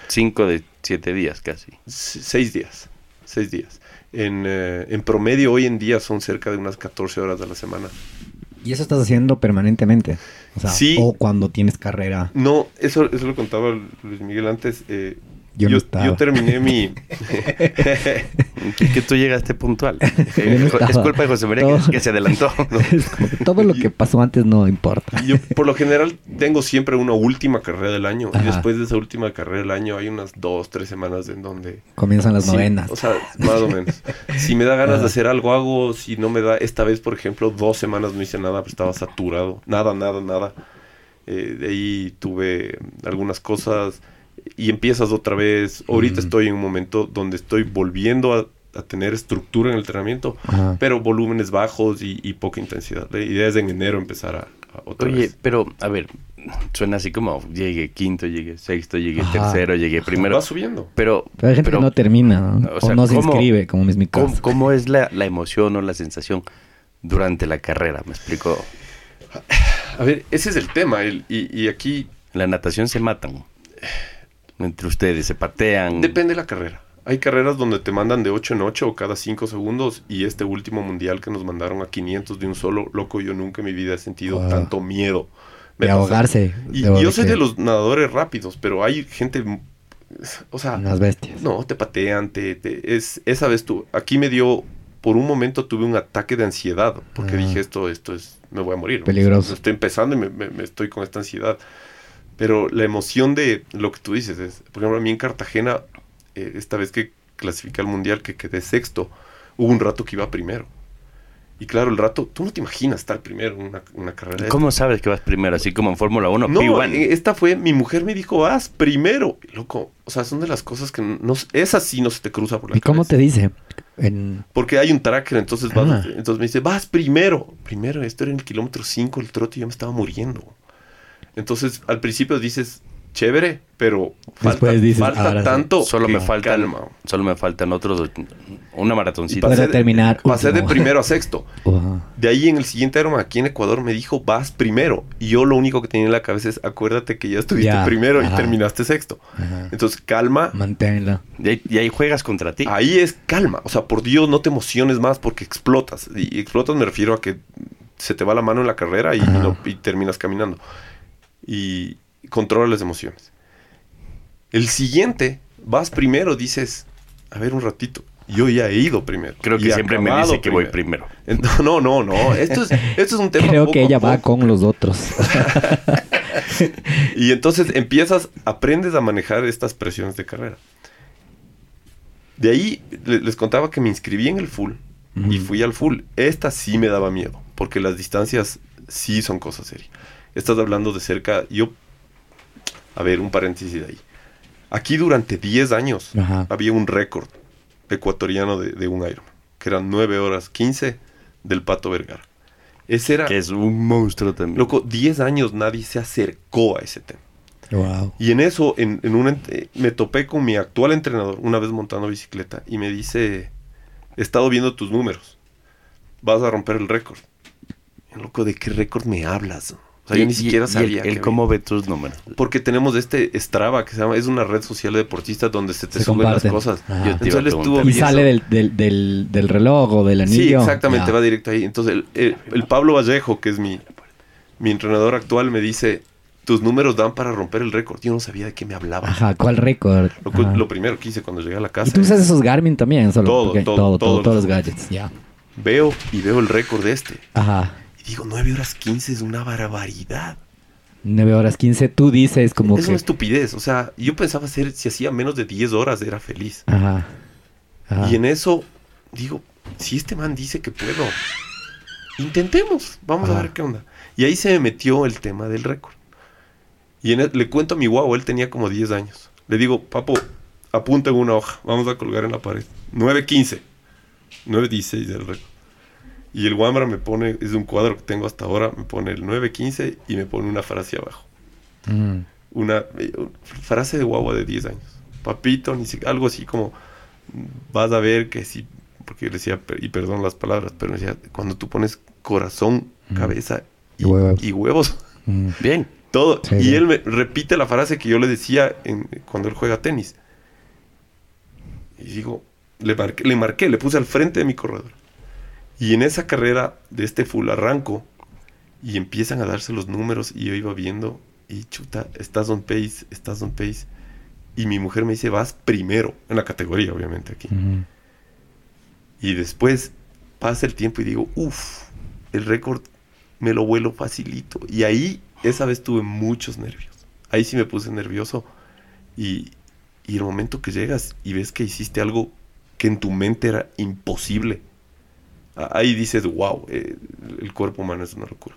cinco de siete días casi. Se- Seis días, seis días. En, eh, en promedio hoy en día son cerca de unas 14 horas a la semana. ¿Y eso estás haciendo permanentemente? O sea, Sí. o cuando tienes carrera. No, eso, eso lo contaba Luis Miguel antes. eh, Yo yo, no estaba. yo terminé mi... <laughs> <laughs> Que, tú llegaste puntual. <laughs> No es culpa de José María que- Todo- que, se adelantó. Todo lo que pasó antes no importa. Yo por lo general tengo siempre una última carrera del año. Ajá. Y después de esa última carrera del año hay unas dos, tres semanas en donde... Comienzan las Sí, novenas. O sea, más o menos. Si me da ganas Ajá. de hacer algo, hago. Si no me da, esta vez, por ejemplo, dos semanas no hice nada, pues estaba saturado. Nada, nada, nada. Eh, de ahí tuve algunas cosas y empiezas otra vez. Ahorita Mm. estoy en un momento donde estoy volviendo a, a tener estructura en el entrenamiento, Ajá. pero volúmenes bajos y, y poca intensidad. La idea es en enero empezar a, a otra Oye, vez. pero a ver, suena así como llegué quinto, llegué sexto, llegué Ajá. tercero, llegué primero. Va subiendo. Pero, Pero hay gente pero que no termina, ¿no? o no se ¿cómo- inscribe, como es mi caso. ¿cómo, cómo es la, la emoción o la sensación durante la carrera? Me explico. A ver, ese es el tema. el- y, y aquí la natación se matan. Entre ustedes, se patean. Depende de la carrera. Hay carreras donde te mandan de 8 en 8 o cada 5 segundos y este último mundial que nos mandaron a 500 de un solo, loco, yo nunca en mi vida he sentido Wow. tanto miedo. De ahogarse. Y, de- y yo soy de los nadadores rápidos, pero hay gente, o sea, Unas bestias. no, te patean, te, te- es, esa vez tú, aquí me dio, por un momento tuve un ataque de ansiedad, porque Ah. dije esto, esto es, me voy a morir. ¿no? Peligroso. Estoy empezando y me, me- me estoy con esta ansiedad. Pero la emoción de lo que tú dices es, por ejemplo, a mí en Cartagena, eh, esta vez que clasifiqué al Mundial, que quedé sexto, hubo un rato que iba primero. Y claro, el rato, tú no te imaginas estar primero en una, una carrera. ¿Cómo sabes que vas primero? Así como en Fórmula 1, no, P1. eh, esta fue, mi mujer me dijo, vas primero. Loco, o sea, son de las cosas que no, esa sí no se te cruza por la ¿Y cómo cabeza. te dice? En... Porque hay un tracker, entonces vas, Ah. entonces me dice, vas primero. Primero, esto era en el kilómetro 5, el trote, y yo me estaba muriendo. Entonces, al principio dices, chévere, pero falta, Después dices, falta ahora sí. tanto. Solo me faltan, calma. solo me faltan otros, una maratoncita. Para terminar Pasé de primero a sexto. De ahí en el siguiente Ironman aquí en Ecuador me dijo, vas primero. Y yo lo único que tenía en la cabeza es, acuérdate que ya estuviste Ya, primero ajá. y terminaste sexto. Ajá. Entonces, calma. Manténla. Y ahí, y ahí juegas contra ti. Ahí es calma. O sea, por Dios, no te emociones más porque explotas. Y explotas me refiero a que se te va la mano en la carrera y, no- y terminas caminando. Y controla las emociones. El siguiente, vas primero, dices, a ver un ratito. Yo ya he ido primero. Creo y que siempre me dice que voy primero. No, no, no. Esto es, esto es un tema. Creo poco que ella va con los otros. <laughs> Y entonces empiezas, aprendes a manejar estas presiones de carrera. De ahí le- les contaba que me inscribí en el full y Ujú. fui al full. Esta sí me daba miedo, porque las distancias sí son cosas serias. Estás hablando de cerca, yo, a ver, un paréntesis de ahí. Aquí durante 10 años Ajá. había un récord ecuatoriano de, de un Ironman, que eran 9 horas 15 del Pato Vergara. Ese era, Que es un monstruo también. loco, 10 años nadie se acercó a ese tema. Wow. Y en eso, en, en un me topé con mi actual entrenador una vez montando bicicleta y me dice, he estado viendo tus números, vas a romper el récord. Loco, ¿de qué récord me hablas? O sea, yo ni siquiera y sabía. había. cómo ve tus números. Porque tenemos este Strava que se llama, es una red social de deportistas donde se te Se suben las cosas. Ajá. Yo te Entonces estuvo. Y sale del, del, del, del reloj o del anillo. Sí, exactamente, Ya. va directo ahí. Entonces, el, el- el Pablo Vallejo, que es mi, mi entrenador actual, me dice, tus números dan para romper el récord. Yo no sabía de qué me hablaba. Ajá, ¿cuál récord? Lo, primero que hice cuando llegué a la casa. Y tú usas esos Garmin también, solo. Todo, todo, todo, todos todos los los- gadgets, ya. Veo y veo el récord de este. Ajá. Digo, 9 horas 15 es una barbaridad. 9 horas 15, tú dices como es que... una estupidez. O sea, yo pensaba hacer, si hacía menos de 10 horas, era feliz. Ajá. Ajá. Y en eso, digo, si este man dice que puedo, intentemos, vamos a ver qué onda. Y ahí se me metió el tema del récord. Y en el- le cuento a mi guau, él tenía como 10 años. Le digo, papo, apunta en una hoja, vamos a colgar en la pared. 9.15, 9.16 del récord. Y el Wambra me pone, es un cuadro que tengo hasta ahora, me pone el 9.15 y me pone una frase abajo. Mm. Una eh, frase de guagua de 10 años. Papito, ni si- algo así como, vas a ver que sí, porque decía, per- y perdón las palabras, pero decía, cuando tú pones corazón, Mm. cabeza y, Huevos. y huevos. Mm. Bien. Todo. Sí, y bien. él me repite la frase que yo le decía en- cuando él juega tenis. Y digo, le marqué, le marqué, le puse al frente de mi corredor. Y en esa carrera de este full arranco y empiezan a darse los números y yo iba viendo y chuta, estás on pace, estás on pace. Y mi mujer me dice, vas primero, en la categoría obviamente aquí. Y después pasa el tiempo y digo, uff, el récord me lo vuelo facilito. Y ahí, esa vez tuve muchos nervios. Ahí sí me puse nervioso. Y, y el momento que llegas y ves que hiciste algo que en tu mente era imposible, ahí dices, wow, eh, el cuerpo humano es una locura.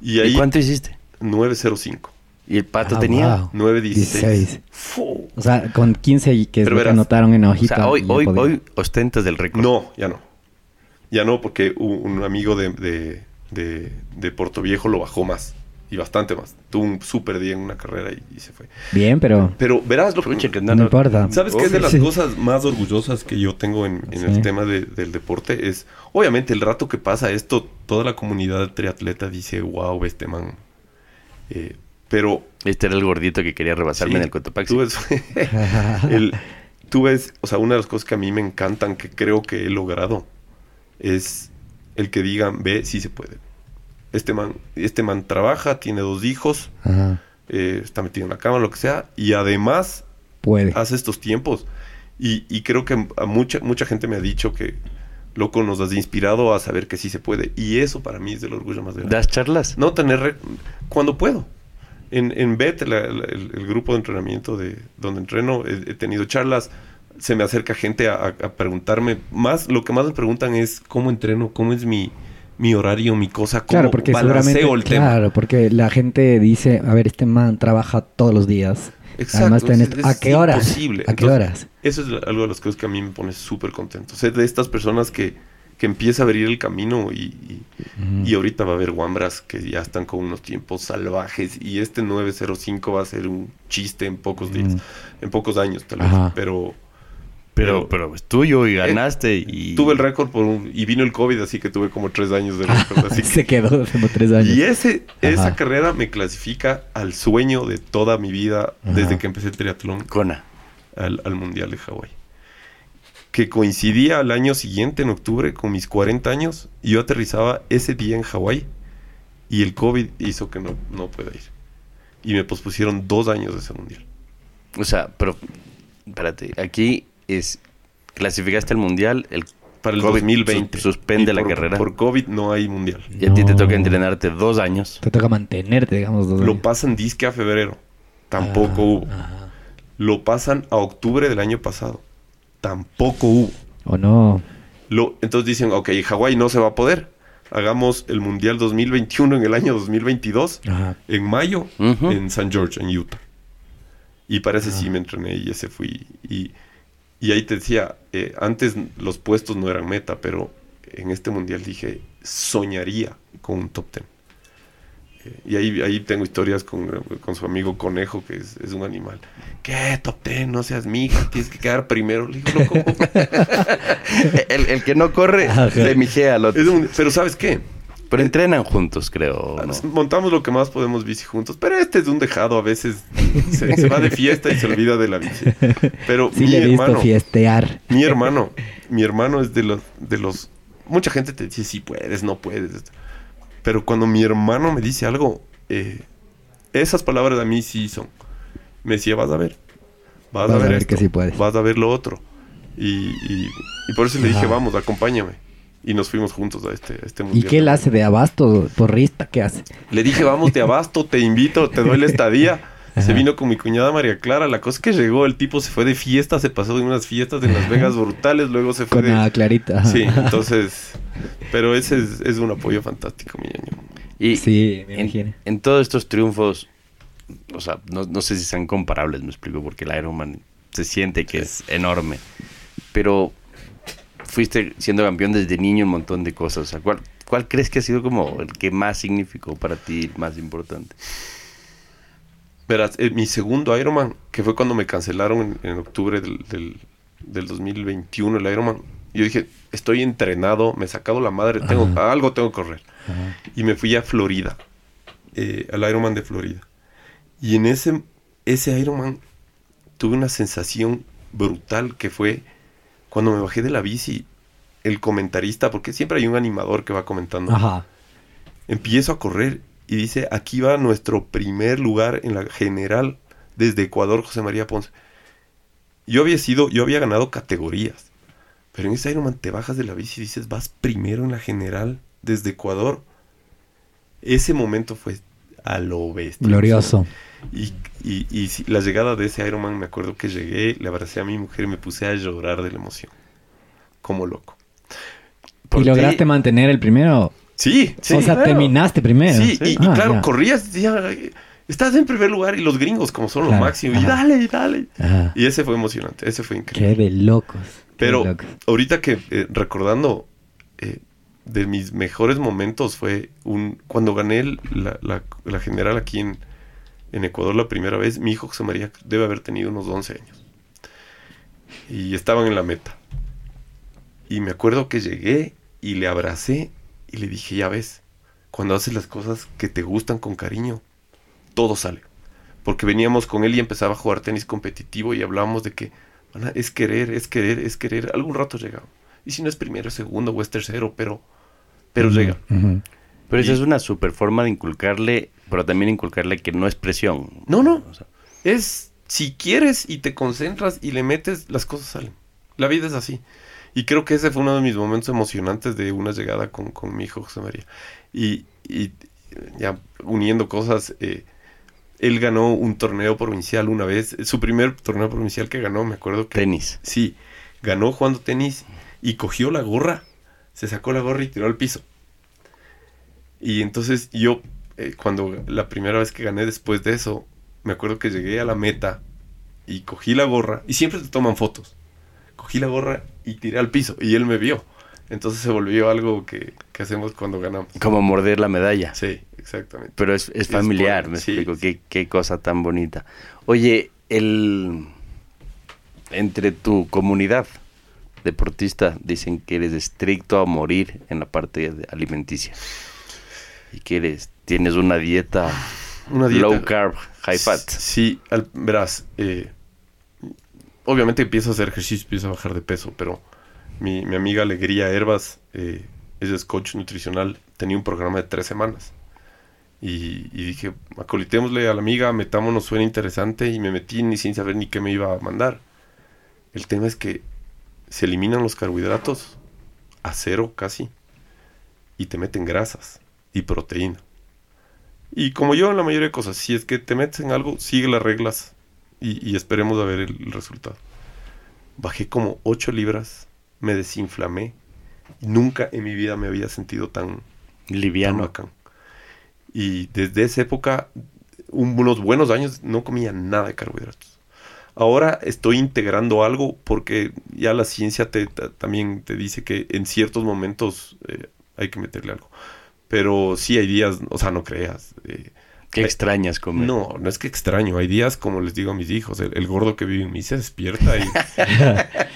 Y ¿Y, ahí, cuánto hiciste? 905, ¿Y el pato Ah, tenía? wow. 916. 16. Fu. O sea, con 15 y que verás, anotaron en O hojita. sea, hoy, hoy, podía. hoy ostentas del récord. No, ya no. Ya no, porque un amigo de, de, de, de Puerto Viejo lo bajó más. Y bastante más. Tuvo un super día en una carrera y, y se fue. Bien, pero Pero verás lo Pucha, que no, importa. ¿Sabes qué es de las Sí. cosas más orgullosas que yo tengo en, en Sí. el tema de- del deporte? Es, obviamente, el rato que pasa esto, toda la comunidad triatleta dice, wow, este man. Eh, pero Este era el gordito que quería rebasarme Sí, en el Cotopaxi. Tú ves, <laughs> el- tú ves, o sea, una de las cosas que a mí me encantan, que creo que he logrado, es el que digan, ve, sí se puede. Este man, este man trabaja, tiene dos hijos, Ajá. eh, está metido en la cama, lo que sea, y además Puede. hace estos tiempos. Y, y creo que a mucha, mucha gente me ha dicho que, loco, nos has inspirado a saber que sí se puede. Y eso para mí es el orgullo más grande. ¿Das charlas? No tener re- cuando puedo. En, en BET, la- la- el, el grupo de entrenamiento de donde entreno, he, he tenido charlas. Se me acerca gente a, a- a preguntarme. Más, lo que más me preguntan es cómo entreno, cómo es mi, mi horario, mi cosa, cómo Claro, porque balanceo el tema. claro, porque la gente dice, a ver, este man trabaja todos los días. Exacto, Además, tenés- es- es ¿a qué horas? imposible. ¿A qué Entonces, horas? Eso es algo de las cosas que a mí me pone súper contento. Ser de estas personas que, que empieza a abrir el camino y, y- ahorita va a haber Wambras que ya están con unos tiempos salvajes y este 905 va a ser un chiste en pocos días, en pocos años tal vez. Ajá. Pero Pero, pero es tuyo y ganaste y... tuve el récord por un, y vino el COVID, así que tuve como tres años de récord. <laughs> así que- Se quedó hace como tres años. y ese, esa carrera me clasifica al sueño de toda mi vida Ajá. desde que empecé el triatlón Kona. al, al Mundial de Hawái. Que coincidía al año siguiente, en octubre, con mis 40 años. Y yo aterrizaba ese día en Hawái. Y el COVID hizo que no, no pueda ir. Y me pospusieron dos años de ese Mundial. O sea, pero... Espérate. Aquí es... Clasificaste al Mundial, el Para el COVID 2020. sus- suspende la carrera. Por COVID no hay Mundial. Y a ti te No. toca entrenarte dos años. Te toca mantenerte, digamos. dos Lo años. pasan disque a febrero. Tampoco Ah, hubo. ajá. Lo pasan a octubre del año pasado. Tampoco hubo. O no. Lo, entonces dicen, ok, Hawái no se va a poder. Hagamos el Mundial 2021 en el año 2022, Ajá. en mayo, en San George, en Utah. Y parece sí me entrené y ese fui. Y, y ahí te decía, eh, antes los puestos no eran meta, pero en este Mundial dije, soñaría con un top 10. Eh, y ahí, ahí tengo historias con, con su amigo Conejo, que es, es un animal. ¿Qué? Top 10, no seas mija, tienes que quedar primero. Le digo, loco. <laughs> <laughs> el, el que no corre, se mijea al otro. Un- <laughs> pero ¿sabes qué? Pero entrenan juntos, creo. <laughs> Montamos lo que más podemos bici juntos, pero este es un dejado, a veces se, se va de fiesta y se olvida de la bici. Pero Sí mi le he visto hermano, fiestear. mi hermano, mi hermano es de los, de los, mucha gente te dice si puedes, no puedes, pero cuando mi hermano me dice algo, eh, esas palabras a mí sí son, me decía vas a ver, vas, a ver, que esto, sí puedes. vas a ver lo otro, y, y, y por eso le dije vamos, acompáñame. Y nos fuimos juntos a este, a este ¿Y qué él hace de abasto? ¿Porrista? ¿Qué hace? Le dije, vamos, te abasto, te invito, te doy la estadía. <laughs> Se vino con mi cuñada María Clara. La cosa es que llegó, el tipo se fue de fiesta, se pasó de unas fiestas en Las Vegas brutales, luego se fue Con de... la clarita. Sí, <laughs> entonces... Pero ese es, es un apoyo fantástico, mi ñaño. Y Sí, me en, imagino. en todos estos triunfos, o sea, no, no sé si sean comparables, me explico, porque el Ironman se siente que es enorme. Pero fuiste siendo campeón desde niño en un montón de cosas. O sea, ¿cuál, ¿cuál crees que ha sido como el que más significó para ti, el más importante? Verás, eh, mi segundo Ironman, que fue cuando me cancelaron en, en octubre del, del, del 2021 el Ironman, yo dije, estoy entrenado, me he sacado la madre, tengo, algo tengo que correr. Y me fui a Florida, eh, al Ironman de Florida. Y en ese, ese Ironman tuve una sensación brutal que fue cuando me bajé de la bici, el comentarista, porque siempre hay un animador que va comentando. Ajá. Empiezo a correr y dice, aquí va nuestro primer lugar en la general desde Ecuador, José María Ponce. Yo había sido, yo había ganado categorías, pero en ese Ironman te bajas de la bici y dices, vas primero en la general desde Ecuador. Ese momento fue a lo bestia. Glorioso. Y, y, y sí, la llegada de ese Ironman, me acuerdo que llegué, le abracé a mi mujer y me puse a llorar de la emoción. Como loco. ¿Y lograste mantener el primero? Sí, sí. o sea, claro. terminaste primero. Sí, y, y Ah, claro, ya. corrías, ya, estás en primer lugar y los gringos como son los Claro, máximos, y ajá. dale, y dale. Ajá. Y ese fue emocionante, ese fue increíble. Qué de locos. qué Pero de locos. ahorita que eh, recordando eh, de mis mejores momentos fue un cuando gané la, la- la general aquí en, en Ecuador la primera vez, mi hijo José María debe haber tenido unos 11 años. Y estaban en la meta. Y me acuerdo que llegué y le abracé y le dije, ya ves, cuando haces las cosas que te gustan con cariño, todo sale. Porque veníamos con él y empezaba a jugar tenis competitivo y hablábamos de que "Mana, es querer, es querer, es querer. Algún rato llega. Y si no es primero, segundo o es tercero, pero, pero llega. Pero esa Y- es una super forma de inculcarle, pero también inculcarle que no es presión. No, no. O sea, Es si quieres y te concentras y le metes, las cosas salen. La vida es así. Y creo que ese fue uno de mis momentos emocionantes de una llegada con, con mi hijo José María. Y, y ya uniendo cosas, eh, él ganó un torneo provincial una vez. Su primer torneo provincial que ganó, me acuerdo que... tenis. Sí, ganó jugando tenis y cogió la gorra, se sacó la gorra y tiró al piso. Y entonces yo, eh, cuando la primera vez que gané después de eso, me acuerdo que llegué a la meta y cogí la gorra, y siempre te toman fotos. Cogí la gorra y tiré al piso, y él me vio. Entonces se volvió algo que, que hacemos cuando ganamos. Como morder la medalla. Sí, exactamente. Pero es, es familiar, por- me sí, explico. sí. Qué, qué cosa tan bonita. Oye, el entre tu comunidad deportista dicen que eres estricto a morir en la parte alimenticia. Y que eres, tienes una dieta, Una dieta- low carb, high fat. Sí, al- verás, eh, obviamente empiezo a hacer ejercicio, empiezo a bajar de peso, pero mi, mi amiga Alegría Herbas, eh, ella es coach nutricional, tenía un programa de tres semanas. Y, y dije, acolitémosle a la amiga, metámonos, suena interesante, y me metí ni sin saber ni qué me iba a mandar. El tema es que se eliminan los carbohidratos a cero casi, y te meten grasas y proteína. Y como yo en la mayoría de cosas, si es que te metes en algo, sigue las reglas y, y esperemos a ver el, el resultado. Bajé como 8 libras, me desinflamé. y Nunca en mi vida me había sentido tan, tan Liviano. bacán. Y desde esa época, un- unos buenos años, no comía nada de carbohidratos. Ahora estoy integrando algo porque ya la ciencia te, ta- también te dice que en ciertos momentos eh, hay que meterle algo. Pero sí hay días, o sea, no creas. eh, ¿Qué extrañas comer? no, no es que extraño. Hay días, como les digo a mis hijos, el, el gordo que vive en mí se despierta y,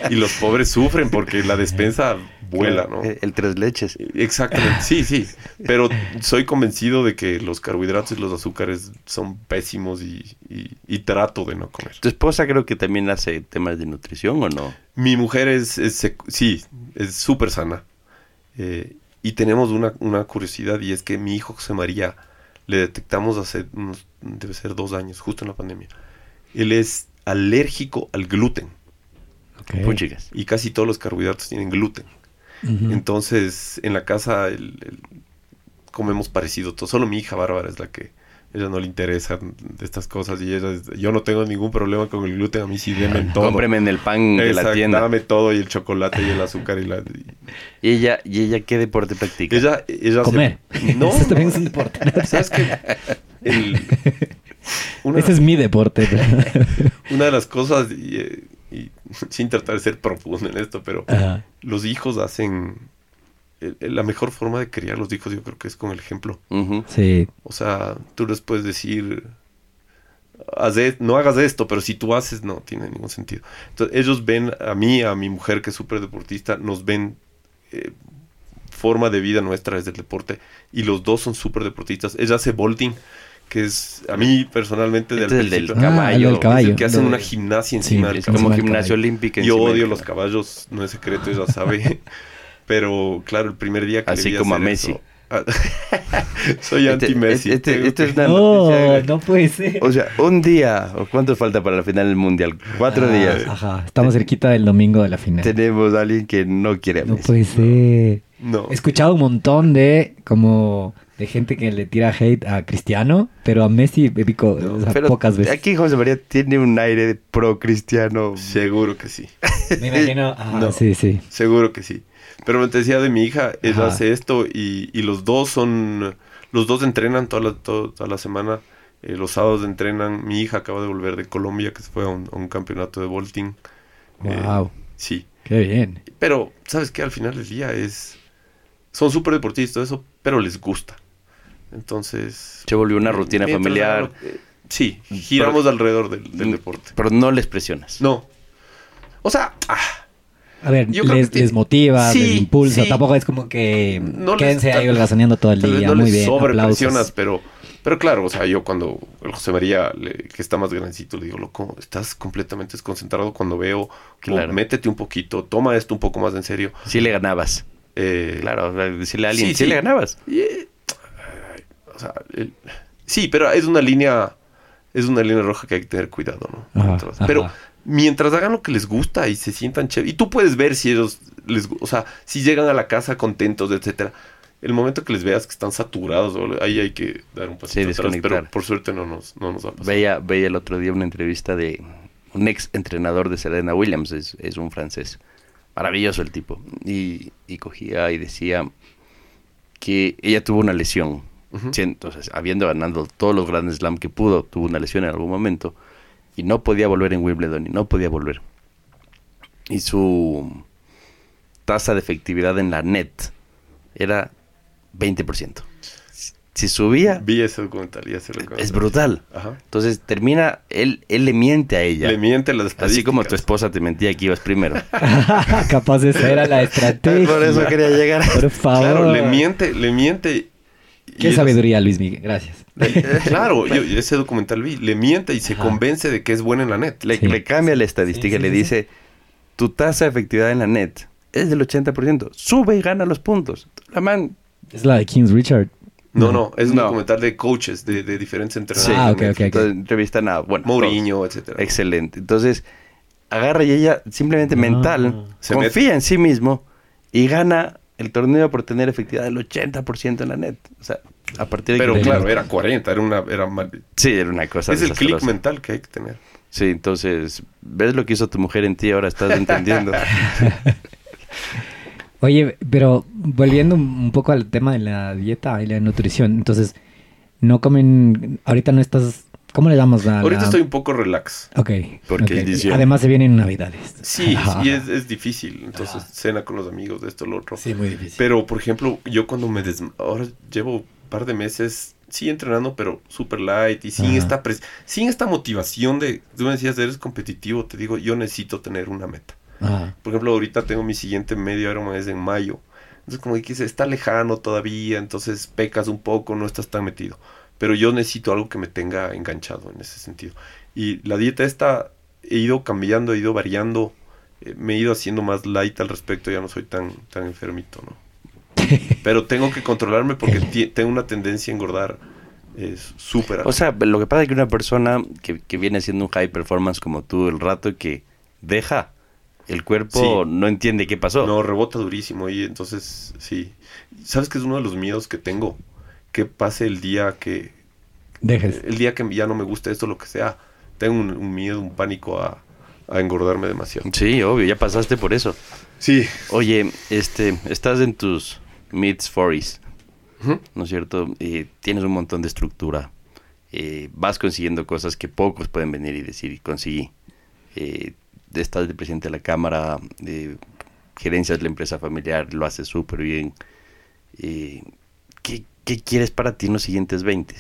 <laughs> y los pobres sufren porque la despensa vuela, ¿no? El, el tres leches. Exactamente, <laughs> sí, sí. Pero soy convencido de que los carbohidratos y los azúcares son pésimos y, y- y trato de no comer. ¿Tu esposa creo que también hace temas de nutrición o no? Mi mujer es, es sí, es súper sana. Eh, y tenemos una, una curiosidad y es que mi hijo José María le detectamos hace unos, debe ser dos años, justo en la pandemia. Él es alérgico al gluten Ok. Puchicas. y casi todos los carbohidratos tienen gluten. Entonces, en la casa el- el- comemos parecido todo. Solo mi hija Bárbara es la que ella no le interesa de estas cosas y ella es- yo no tengo ningún problema con el gluten, a mí sí denme <laughs> todo. Cómpreme en el pan de la tienda. Dame todo y el chocolate y el azúcar y la... y- ¿Y ella, ¿Y ella qué deporte practica? ella, ella se- Comer. <laughs> No, Eso también es un deporte. <laughs> ¿Sabes qué? El- una, Ese es mi deporte. una de las cosas, y, eh, y sin tratar de ser profundo en esto, pero Ajá. los hijos hacen... el- el- la mejor forma de criar a los hijos yo creo que es con el ejemplo. Sí. O sea, tú les puedes decir, haz e- no hagas esto, pero si tú haces, no tiene ningún sentido. Entonces, ellos ven a mí, a mi mujer que es súper deportista, nos ven eh, forma de vida nuestra es del deporte y los dos son súper deportistas. Ella hace bolting, que es a mí personalmente del, Este es el del Ah, el del caballo. caballo. es el que hacen una gimnasia Sí, encima del es caballo. Como Encima del gimnasio caballo. olímpico. Yo odio los caballo. caballos, no es secreto, ella sabe. <laughs> Pero claro, el primer día que le Así vi como a Messi. eso- Ah, <laughs> Soy Este- anti-Messi. este- este que- es una No, noticia. no puede ser. O sea, un día, ¿o cuánto falta para la final del mundial? Cuatro Ah, días. Ajá, estamos cerquita del domingo de la final. Tenemos a alguien que no quiere a No Messi. puede ser. No. He escuchado un montón de como de gente que le tira hate a Cristiano, pero a Messi he visto o sea, Pero pocas veces. aquí José María tiene un aire de pro cristiano. Seguro que sí. Me imagino. <laughs> Ah, No. Sí, sí. Seguro que sí. Pero me te decía de mi hija, ella Ajá. hace esto y, y los dos son, los dos entrenan toda la, to- toda la semana. Eh, los sábados entrenan. Mi hija acaba de volver de Colombia, que se fue a un, a un campeonato de vaulting. Eh, Wow. sí. Qué bien. Pero, ¿sabes qué? Al final del día es... Son súper deportistas, eso, pero les gusta. Entonces... Se volvió una rutina familiar, sí, giramos Pero- alrededor del, del deporte. pero no les presionas. No. O sea, ah, A ver, Yo les, que les motiva, sí, les impulsa. sí. Tampoco es como que No les- quédense ahí tal- holgazaneando todo el Tal día. no Muy les bien. sobrepresionas, pero, pero claro, o sea, yo cuando el José María, le- que está más grandecito, le digo, loco, estás completamente desconcentrado cuando veo, como, Claro. métete un poquito, toma esto un poco más en serio. Sí le ganabas. Eh, Claro, decirle a alguien, Sí, sí, sí. le ganabas. y, eh, o sea, el- sí, pero es una línea, es una línea roja que hay que tener cuidado, ¿no? Ajá, ajá. pero mientras hagan lo que les gusta y se sientan chévere, y tú puedes ver si ellos les, o sea, si llegan a la casa contentos, etcétera. El momento que les veas que están saturados, ahí hay que dar un pasito Sí, atrás, pero por suerte no nos, no nos va a pasar. Veía, veía el otro día una entrevista de un ex entrenador de Serena Williams, es, es un francés. Maravilloso el tipo. Y, y cogía y decía que ella tuvo una lesión. Sí, Entonces, habiendo ganado todos los grandes slam que pudo, tuvo una lesión en algún momento y no podía volver en Wimbledon y no podía volver. Y su tasa de efectividad en la net era 20%. Si- Si subía, Vi ese documental y ese lo es brutal. Ajá. Entonces termina, él, él le miente a ella. Le miente las Así como tu esposa te mentía que ibas primero. <laughs> Capaz esa era la estrategia. <laughs> Por eso quería llegar. Por favor. Claro, le miente, le miente. Qué es- sabiduría, Luis Miguel. Gracias. <laughs> Claro, yo ese documental vi, le miente y se Ajá. convence de que es bueno en la net. Le, Sí. le cambia la estadística Sí, y le dice, tu tasa de efectividad en la net es del 80%. Sube y gana los puntos. La man... Es la de Kings Richard. No, no, es un No. documental de coaches, de, de diferentes Sí. entrenadores. Ah, ok, ok, ok. Entonces, entrevistan a... Bueno. Mourinho, etcétera. Excelente. Entonces, agarra y ella simplemente Ah. mental, Se confía en sí mismo y gana el torneo por tener efectividad del 80% en la net. O sea, a partir de Pero que... claro, era 40, era una... Era mal- Sí, era una cosa Es el click desastrosa. mental que hay que tener. Sí, entonces, ves lo que hizo tu mujer en ti, ahora estás entendiendo. <laughs> Oye, pero volviendo un poco al tema de la dieta y la nutrición, entonces, no comen, ahorita no estás, ¿cómo le damos a Ahorita la- estoy un poco relax. Ok. Porque ok. es diciembre. Además se vienen navidades. Sí, sí, <laughs> es, es difícil. Entonces, cena con los amigos, de esto, lo otro. Sí, muy difícil. Pero, por ejemplo, yo cuando me des... Ahora llevo un par de meses, sí entrenando, pero super light y sin Ajá. esta, pres- sin esta motivación de... Tú me decías, eres competitivo, te digo, yo necesito tener una meta. Ajá. Por ejemplo, ahorita tengo mi siguiente medio Ironman es en mayo. Entonces, como que se está lejano todavía, entonces pecas un poco, no estás tan metido. Pero yo necesito algo que me tenga enganchado en ese sentido. Y la dieta esta he ido cambiando, he ido variando, eh, me he ido haciendo más light al respecto, ya no soy tan, tan enfermito, ¿no? <laughs> Pero tengo que controlarme porque <laughs> tengo una tendencia a engordar eh, súper. O sea, lo que pasa es que una persona que, que viene haciendo un high performance como tú, el rato que deja, el cuerpo Sí. no entiende qué pasó. No, rebota durísimo y entonces sí. ¿Sabes qué es uno de los miedos que tengo? Que pase el día que Dejes. el día que ya no me gusta esto lo que sea. Tengo un, un miedo, un pánico a, a engordarme demasiado. Sí, obvio, ya pasaste por eso. Sí. Oye, este, estás en tus mid 40s, Ujú. ¿no es cierto? Eh, tienes un montón de estructura. Eh, vas consiguiendo cosas que pocos pueden venir y decir, conseguí. Eh, estás de presidente de la Cámara, eh, gerencias la empresa familiar, lo haces súper bien. ¿Qué, quieres para ti en los siguientes 20?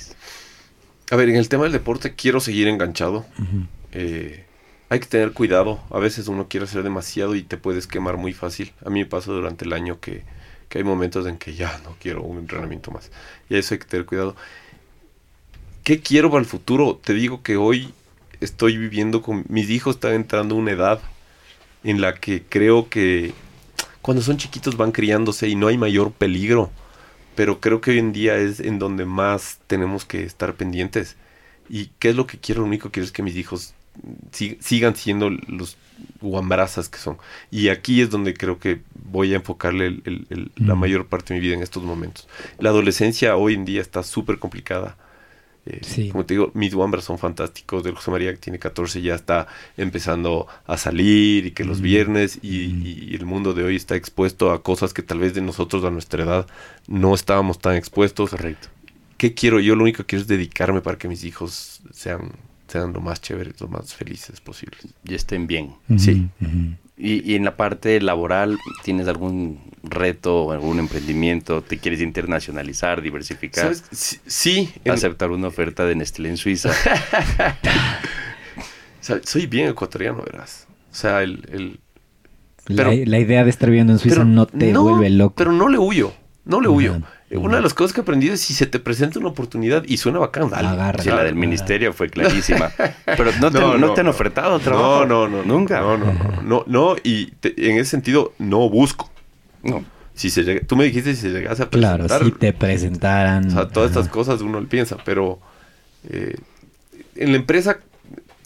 A ver, en el tema del deporte quiero seguir enganchado. Eh, hay que tener cuidado. A veces uno quiere hacer demasiado y te puedes quemar muy fácil. A mí me pasó durante el año que, que hay momentos en que ya no quiero un entrenamiento más. Y eso hay que tener cuidado. ¿Qué quiero para el futuro? Te digo que hoy estoy viviendo con mis hijos, están entrando a una edad en la que creo que cuando son chiquitos van criándose y no hay mayor peligro. Pero creo que hoy en día es en donde más tenemos que estar pendientes. ¿Y qué es lo que quiero? Lo único que quiero es que mis hijos si- sigan siendo los guambrazas que son. Y aquí es donde creo que voy a enfocarle el- el- el- la Mm. mayor parte de mi vida en estos momentos. La adolescencia hoy en día está súper complicada. Eh, Sí. Como te digo, mis Wambras son fantásticos. Del José María que tiene 14 ya está empezando a salir y que los Mm. viernes y, Mm. y el mundo de hoy está expuesto a cosas que tal vez de nosotros a nuestra edad no estábamos tan expuestos. Correcto. ¿Qué quiero? Yo lo único que quiero es dedicarme para que mis hijos sean, sean lo más chéveres, lo más felices posibles. Y estén bien. Sí. Y, y en la parte laboral, ¿tienes algún reto, algún emprendimiento? ¿Te quieres internacionalizar, diversificar? ¿Sabes? Sí, sí, en- Aceptar una oferta de Nestlé en Suiza. <laughs> soy bien ecuatoriano, verás. O sea, el... el- La, Pero- la idea de estar viviendo en Suiza no te vuelve loco. Pero no le huyo, no le Ajá, huyo. Una de las cosas que aprendí es si se te presenta una oportunidad y suena bacán, dale. Agarra. Sí, la del ministerio fue clarísima. <laughs> Pero no te, No, no, no, te han ofertado trabajo. No, no, no. Nunca. No, no, no. No, no, y te- en ese sentido no busco. No. Si se llega- tú me dijiste si se llegase a Claro, presentar. si te presentaran. O sea, todas ajá. estas cosas uno piensa, pero eh, en la empresa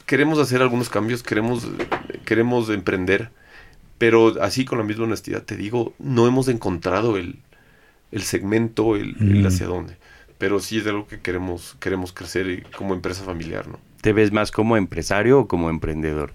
queremos hacer algunos cambios, queremos, queremos emprender, pero así con la misma honestidad te digo, no hemos encontrado el, el segmento, el, el Mm. hacia dónde. Pero sí es algo que queremos, queremos crecer y como empresa familiar, ¿no? ¿Te ves más como empresario o como emprendedor?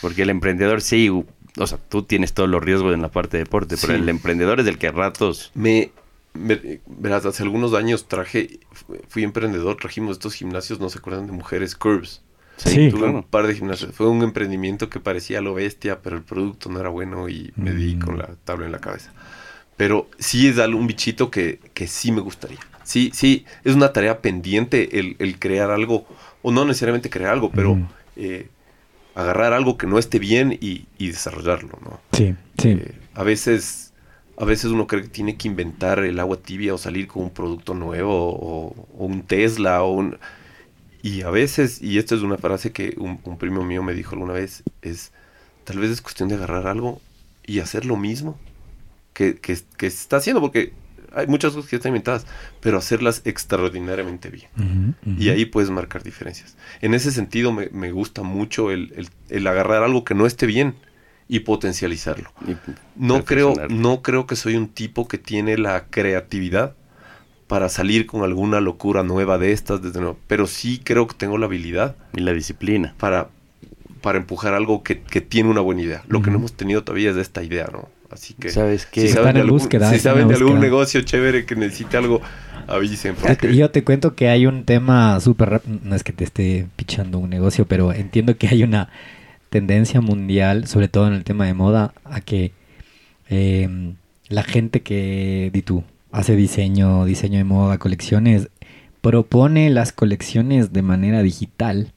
Porque el emprendedor sí, o sea, tú tienes todos los riesgos en la parte de deporte, pero el emprendedor es el que a ratos... Me, me- verás, hace algunos años traje, fu- fui emprendedor, trajimos estos gimnasios, no se acuerdan de mujeres, Curves. Sí, Tuve claro. un par de gimnasios. Fue un emprendimiento que parecía lo bestia, pero el producto no era bueno y me di Mm. con la tabla en la cabeza. Pero sí es algo- un bichito que, que sí me gustaría. Sí, sí, es una tarea pendiente el, el crear algo, o no necesariamente crear algo, pero Mm. eh, agarrar algo que no esté bien y, y desarrollarlo, ¿no? Sí, sí. Eh, a veces a veces uno cree que tiene que inventar el agua tibia o salir con un producto nuevo o, o un Tesla o un y a veces y esto es una frase que un, un primo mío me dijo alguna vez es tal vez es cuestión de agarrar algo y hacer lo mismo que, que, que se está haciendo porque hay muchas cosas que ya están inventadas pero hacerlas extraordinariamente bien y ahí puedes marcar diferencias. En ese sentido me, me gusta mucho el, el- el agarrar algo que no esté bien y potencializarlo. y No creo, no creo que soy un tipo que tiene la creatividad para salir con alguna locura nueva de estas, desde nuevo, pero sí creo que tengo la habilidad Y la disciplina. para, para empujar algo que, que tiene una buena idea. Lo que no hemos tenido todavía es esta idea, ¿no? Así que ¿Sabes qué? si Están saben de en algún, búsqueda, si saben en de algún negocio chévere que necesite algo, avisen. Porque- Yo te cuento que hay un tema súper rápido, no es que te esté pichando un negocio, pero entiendo que hay una tendencia mundial, sobre todo en el tema de moda, a que eh, la gente que, di tú, hace diseño, diseño de moda, colecciones, propone las colecciones de manera digital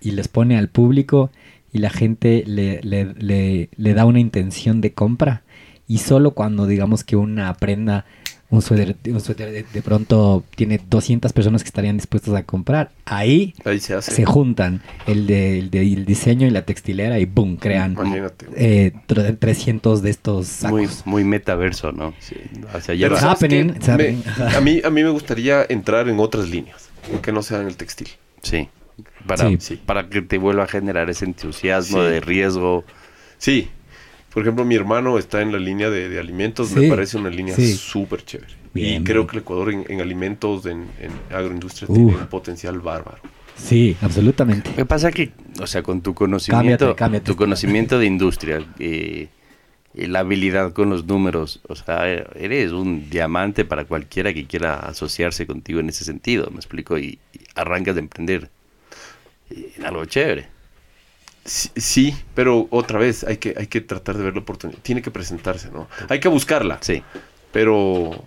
y les pone al público y la gente le, le- le- le da una intención de compra y solo cuando digamos que una prenda, un suéter, un suéter de, de pronto tiene 200 personas que estarían dispuestas a comprar, ahí ahí se hace. se juntan el, de, el, de- el diseño y la textilera y boom, crean eh, tr- 300 de estos sacos. Muy, muy metaverso, ¿no? A, mí, a mí me gustaría entrar en otras líneas, que no sean el textil. Sí. Para. Sí. para que te vuelva a generar ese entusiasmo Sí. de riesgo. Sí, por ejemplo, mi hermano está en la línea de, de alimentos, Sí. me parece una línea Sí. súper chévere. Bien, y creo bien. que el Ecuador en, en alimentos, en, en agroindustria, Uf. tiene un potencial bárbaro. Sí, absolutamente. Lo que pasa que, o sea, con tu conocimiento, Cámbiate, cámbiate. tu conocimiento de industria, eh, y la habilidad con los números, o sea, eres un diamante para cualquiera que quiera asociarse contigo en ese sentido, me explico, y, y arrancas de emprender eh, en algo chévere. Sí, pero otra vez hay que, hay que tratar de ver la oportunidad. Tiene que presentarse, ¿no? Hay que buscarla. Sí, pero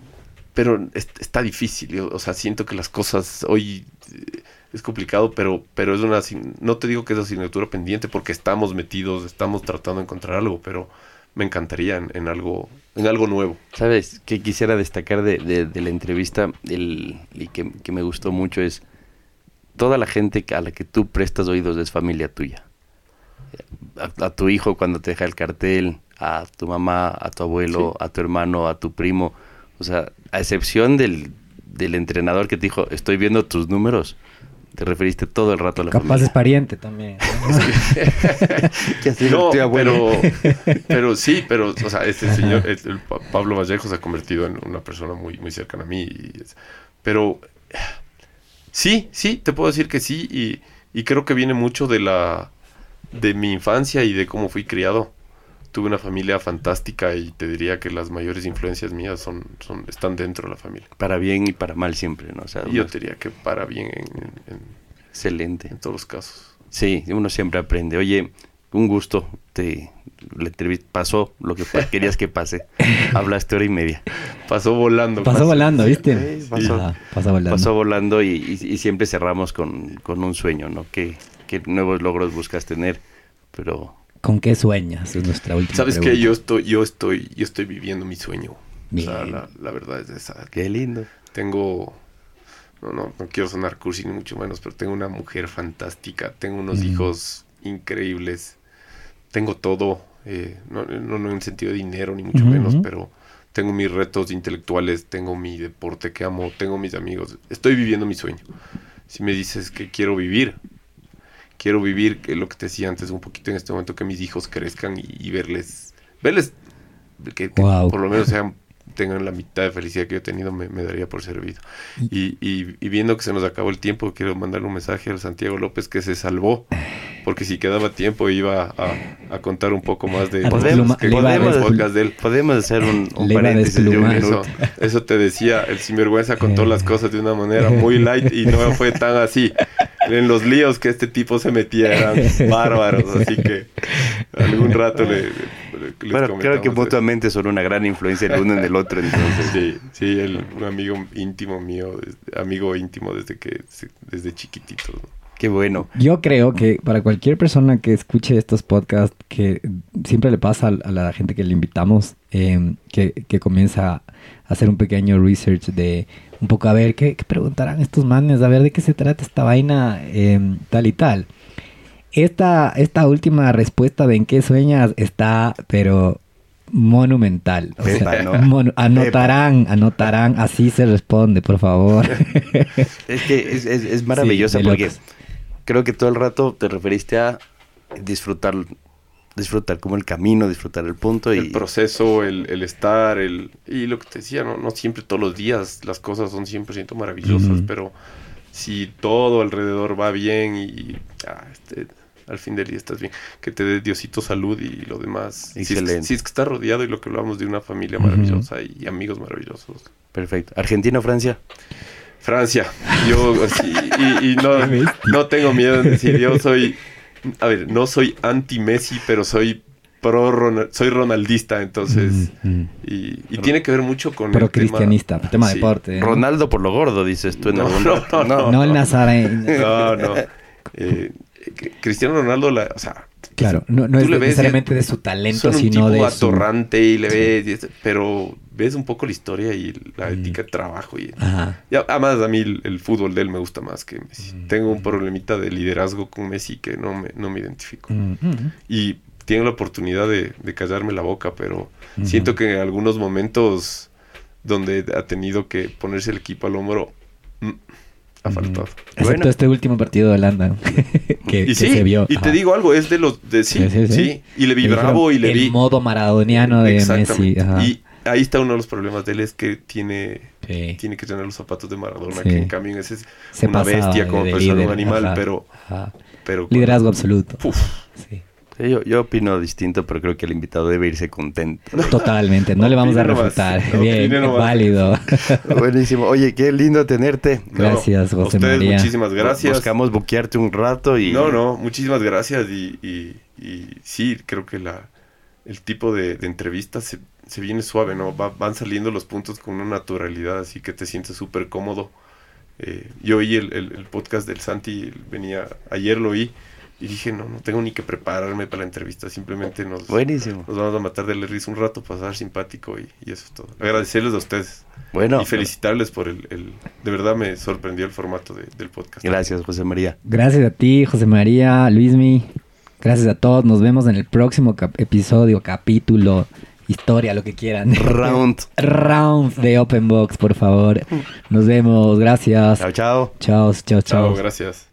pero es- está difícil yo, o sea siento que las cosas hoy eh, es complicado pero pero es una no te digo que es asignatura pendiente porque estamos metidos estamos tratando de encontrar algo pero me encantaría en, en algo, en algo nuevo. ¿Sabes? Que quisiera destacar de, de- de la entrevista el, y que, que me gustó mucho es toda la gente a la que tú prestas oídos es familia tuya. A, a tu hijo cuando te deja el cartel, a tu mamá, a tu abuelo, a tu hermano, a tu primo. O sea, a excepción del, del entrenador que te dijo, estoy viendo tus números, te referiste todo el rato a la Capaz es pariente también. ¿Qué has dicho, No, <laughs> tío <laughs> abuelo? pero, <laughs> pero sí, pero, o sea, este señor, el, el Pa- Pablo Vallejo se ha convertido en una persona muy, muy cercana a mí. y es- pero sí, sí, te puedo decir que sí, y, y creo que viene mucho de la de mi infancia y de cómo fui criado. Tuve una familia fantástica y te diría que las mayores influencias mías son, son están dentro de la familia. Para bien y para mal siempre, ¿no? O sea, Y yo te diría que para bien en, en- excelente. en todos los casos. Sí, uno siempre aprende. Oye, un gusto. Te, la entrevista pasó lo que <laughs> querías que pase. Hablaste hora y media. Pasó volando. Pasó pasó. volando, ¿viste? Sí, pasó. Pasó volando. Pasó volando y, y- y siempre cerramos con, con un sueño, ¿no? ¿Qué, qué nuevos logros buscas tener? Pero ¿Con qué sueñas? Es nuestra última ¿Sabes qué? pregunta. Yo estoy, yo estoy, yo estoy viviendo mi sueño. O sea, Bien. la, la verdad es esa. qué lindo. Tengo, no, no, no quiero sonar cursi ni mucho menos, pero tengo una mujer fantástica, tengo unos Mm. hijos increíbles, tengo todo, eh, no, no, no en sentido de dinero ni mucho Ujú, menos, ujú. pero tengo mis retos intelectuales, tengo mi deporte que amo, tengo mis amigos, estoy viviendo mi sueño. Si me dices que quiero vivir, quiero vivir que lo que te decía antes un poquito en este momento que mis hijos crezcan y, y verles verles que, por lo menos sean tengan la mitad de felicidad que yo he tenido me, me daría por servido. Y, y- y viendo que se nos acabó el tiempo quiero mandarle un mensaje al Santiago López que se salvó porque si quedaba tiempo iba a, a contar un poco más de que desplum- podcast de él. Podemos hacer un, un paréntesis de un eso, eso te decía, el sinvergüenza contó las cosas de una manera muy light y no fue tan así. En los líos que este tipo se metía eran bárbaros, así que algún rato le, le- les Bueno, creo que mutuamente son una gran influencia el uno en el otro, entonces. Sí, sí, él, un amigo íntimo mío, amigo íntimo desde que desde chiquitito. ¿no? Qué bueno. Yo creo que para cualquier persona que escuche estos podcasts, que siempre le pasa a, a la gente que le invitamos, eh, que, que comienza a hacer un pequeño research de un poco a ver qué, qué preguntarán estos manes, a ver de qué se trata esta vaina, eh, tal y tal. Esta, esta última respuesta de en qué sueñas está, pero monumental. O sea, Pepa, ¿no? mono- anotarán, anotarán, así se responde, por favor. <laughs> Es que es, es- es maravillosa porque locos. creo que todo el rato te referiste a disfrutar, disfrutar como el camino, disfrutar el punto y El proceso, el, el estar, el y lo que te decía, no, no siempre todos los días las cosas son 100% maravillosas, pero si todo alrededor va bien y ah, este, al fin del día estás bien, que te dé Diosito salud y lo demás. Si es, que- Excelente. si es que estás rodeado y lo que hablamos de una familia maravillosa y amigos maravillosos. perfecto. Argentina o Francia. Francia, yo sí, y, y no, <laughs> no tengo miedo en decir, yo soy, a ver, no soy anti Messi, pero soy pro Ronald- soy ronaldista, entonces, Mm, mm. y, y tiene que ver mucho con Pero el tema- cristianista, tema de Sí. deporte. ¿no? Ronaldo por lo gordo, dices tú en No, algún no, rato. no, No el nazareno. No, no. <laughs> Eh, Cristiano Ronaldo, la, o sea, Claro, no, es le necesariamente de su talento, son un sino tipo de su... atorrante y le ves, y pero ves un poco la historia y la ética de trabajo y Ajá. Y a- además a mí el, el fútbol de él me gusta más que Messi. Mm. Tengo un problemita de liderazgo con Messi que no me, no me identifico. Mm, mm. Y tengo la oportunidad de, de callarme la boca, pero siento que en algunos momentos donde ha tenido que ponerse el equipo al hombro, mm, ha faltado. Excepto Bueno. este último partido de Holanda <laughs> que, y que sí, se vio. y te Ajá. digo algo, es de los de sí, Sí, sí, sí, sí. y le vi Le bravo y le el vi modo maradoniano de Messi. Exactamente. Ajá. Y ahí está uno de los problemas de él es que tiene Sí. tiene que tener los zapatos de Maradona, Sí. que en cambio ese es Se una bestia como persona, líder, un animal, ajá. pero Ajá. pero Liderazgo absoluto. Uf, Sí. Sí, Yo, yo opino distinto, pero creo que el invitado debe irse contento. <laughs> Totalmente, no le vamos a refutar. no, Bien, válido. <laughs> Buenísimo. Oye, qué lindo tenerte. Gracias, a José ustedes María. muchísimas gracias. Buscamos buquearte un rato y... No, no, muchísimas gracias y, y- y sí, creo que la, el tipo de, de entrevistas se, se viene suave, ¿no? Va- van saliendo los puntos con una naturalidad, así que te sientes súper cómodo. Eh, yo oí el, el- el podcast del Santi, venía, ayer lo oí Y dije, no, no tengo ni que prepararme para la entrevista, simplemente nos, Buenísimo. nos vamos a matar de la risa un rato, pasar simpático y, y eso es todo. Agradecerles a ustedes Bueno, y felicitarles por el, el- De verdad me sorprendió el formato de- del podcast. gracias, José María. Gracias a ti, José María, Luismi. Gracias a todos. Nos vemos en el próximo cap- episodio, capítulo, historia, lo que quieran. Round. <laughs> Round de Open Box, por favor. Nos vemos. Gracias. Chao, chao. Chao, chao, Chao, chao. gracias.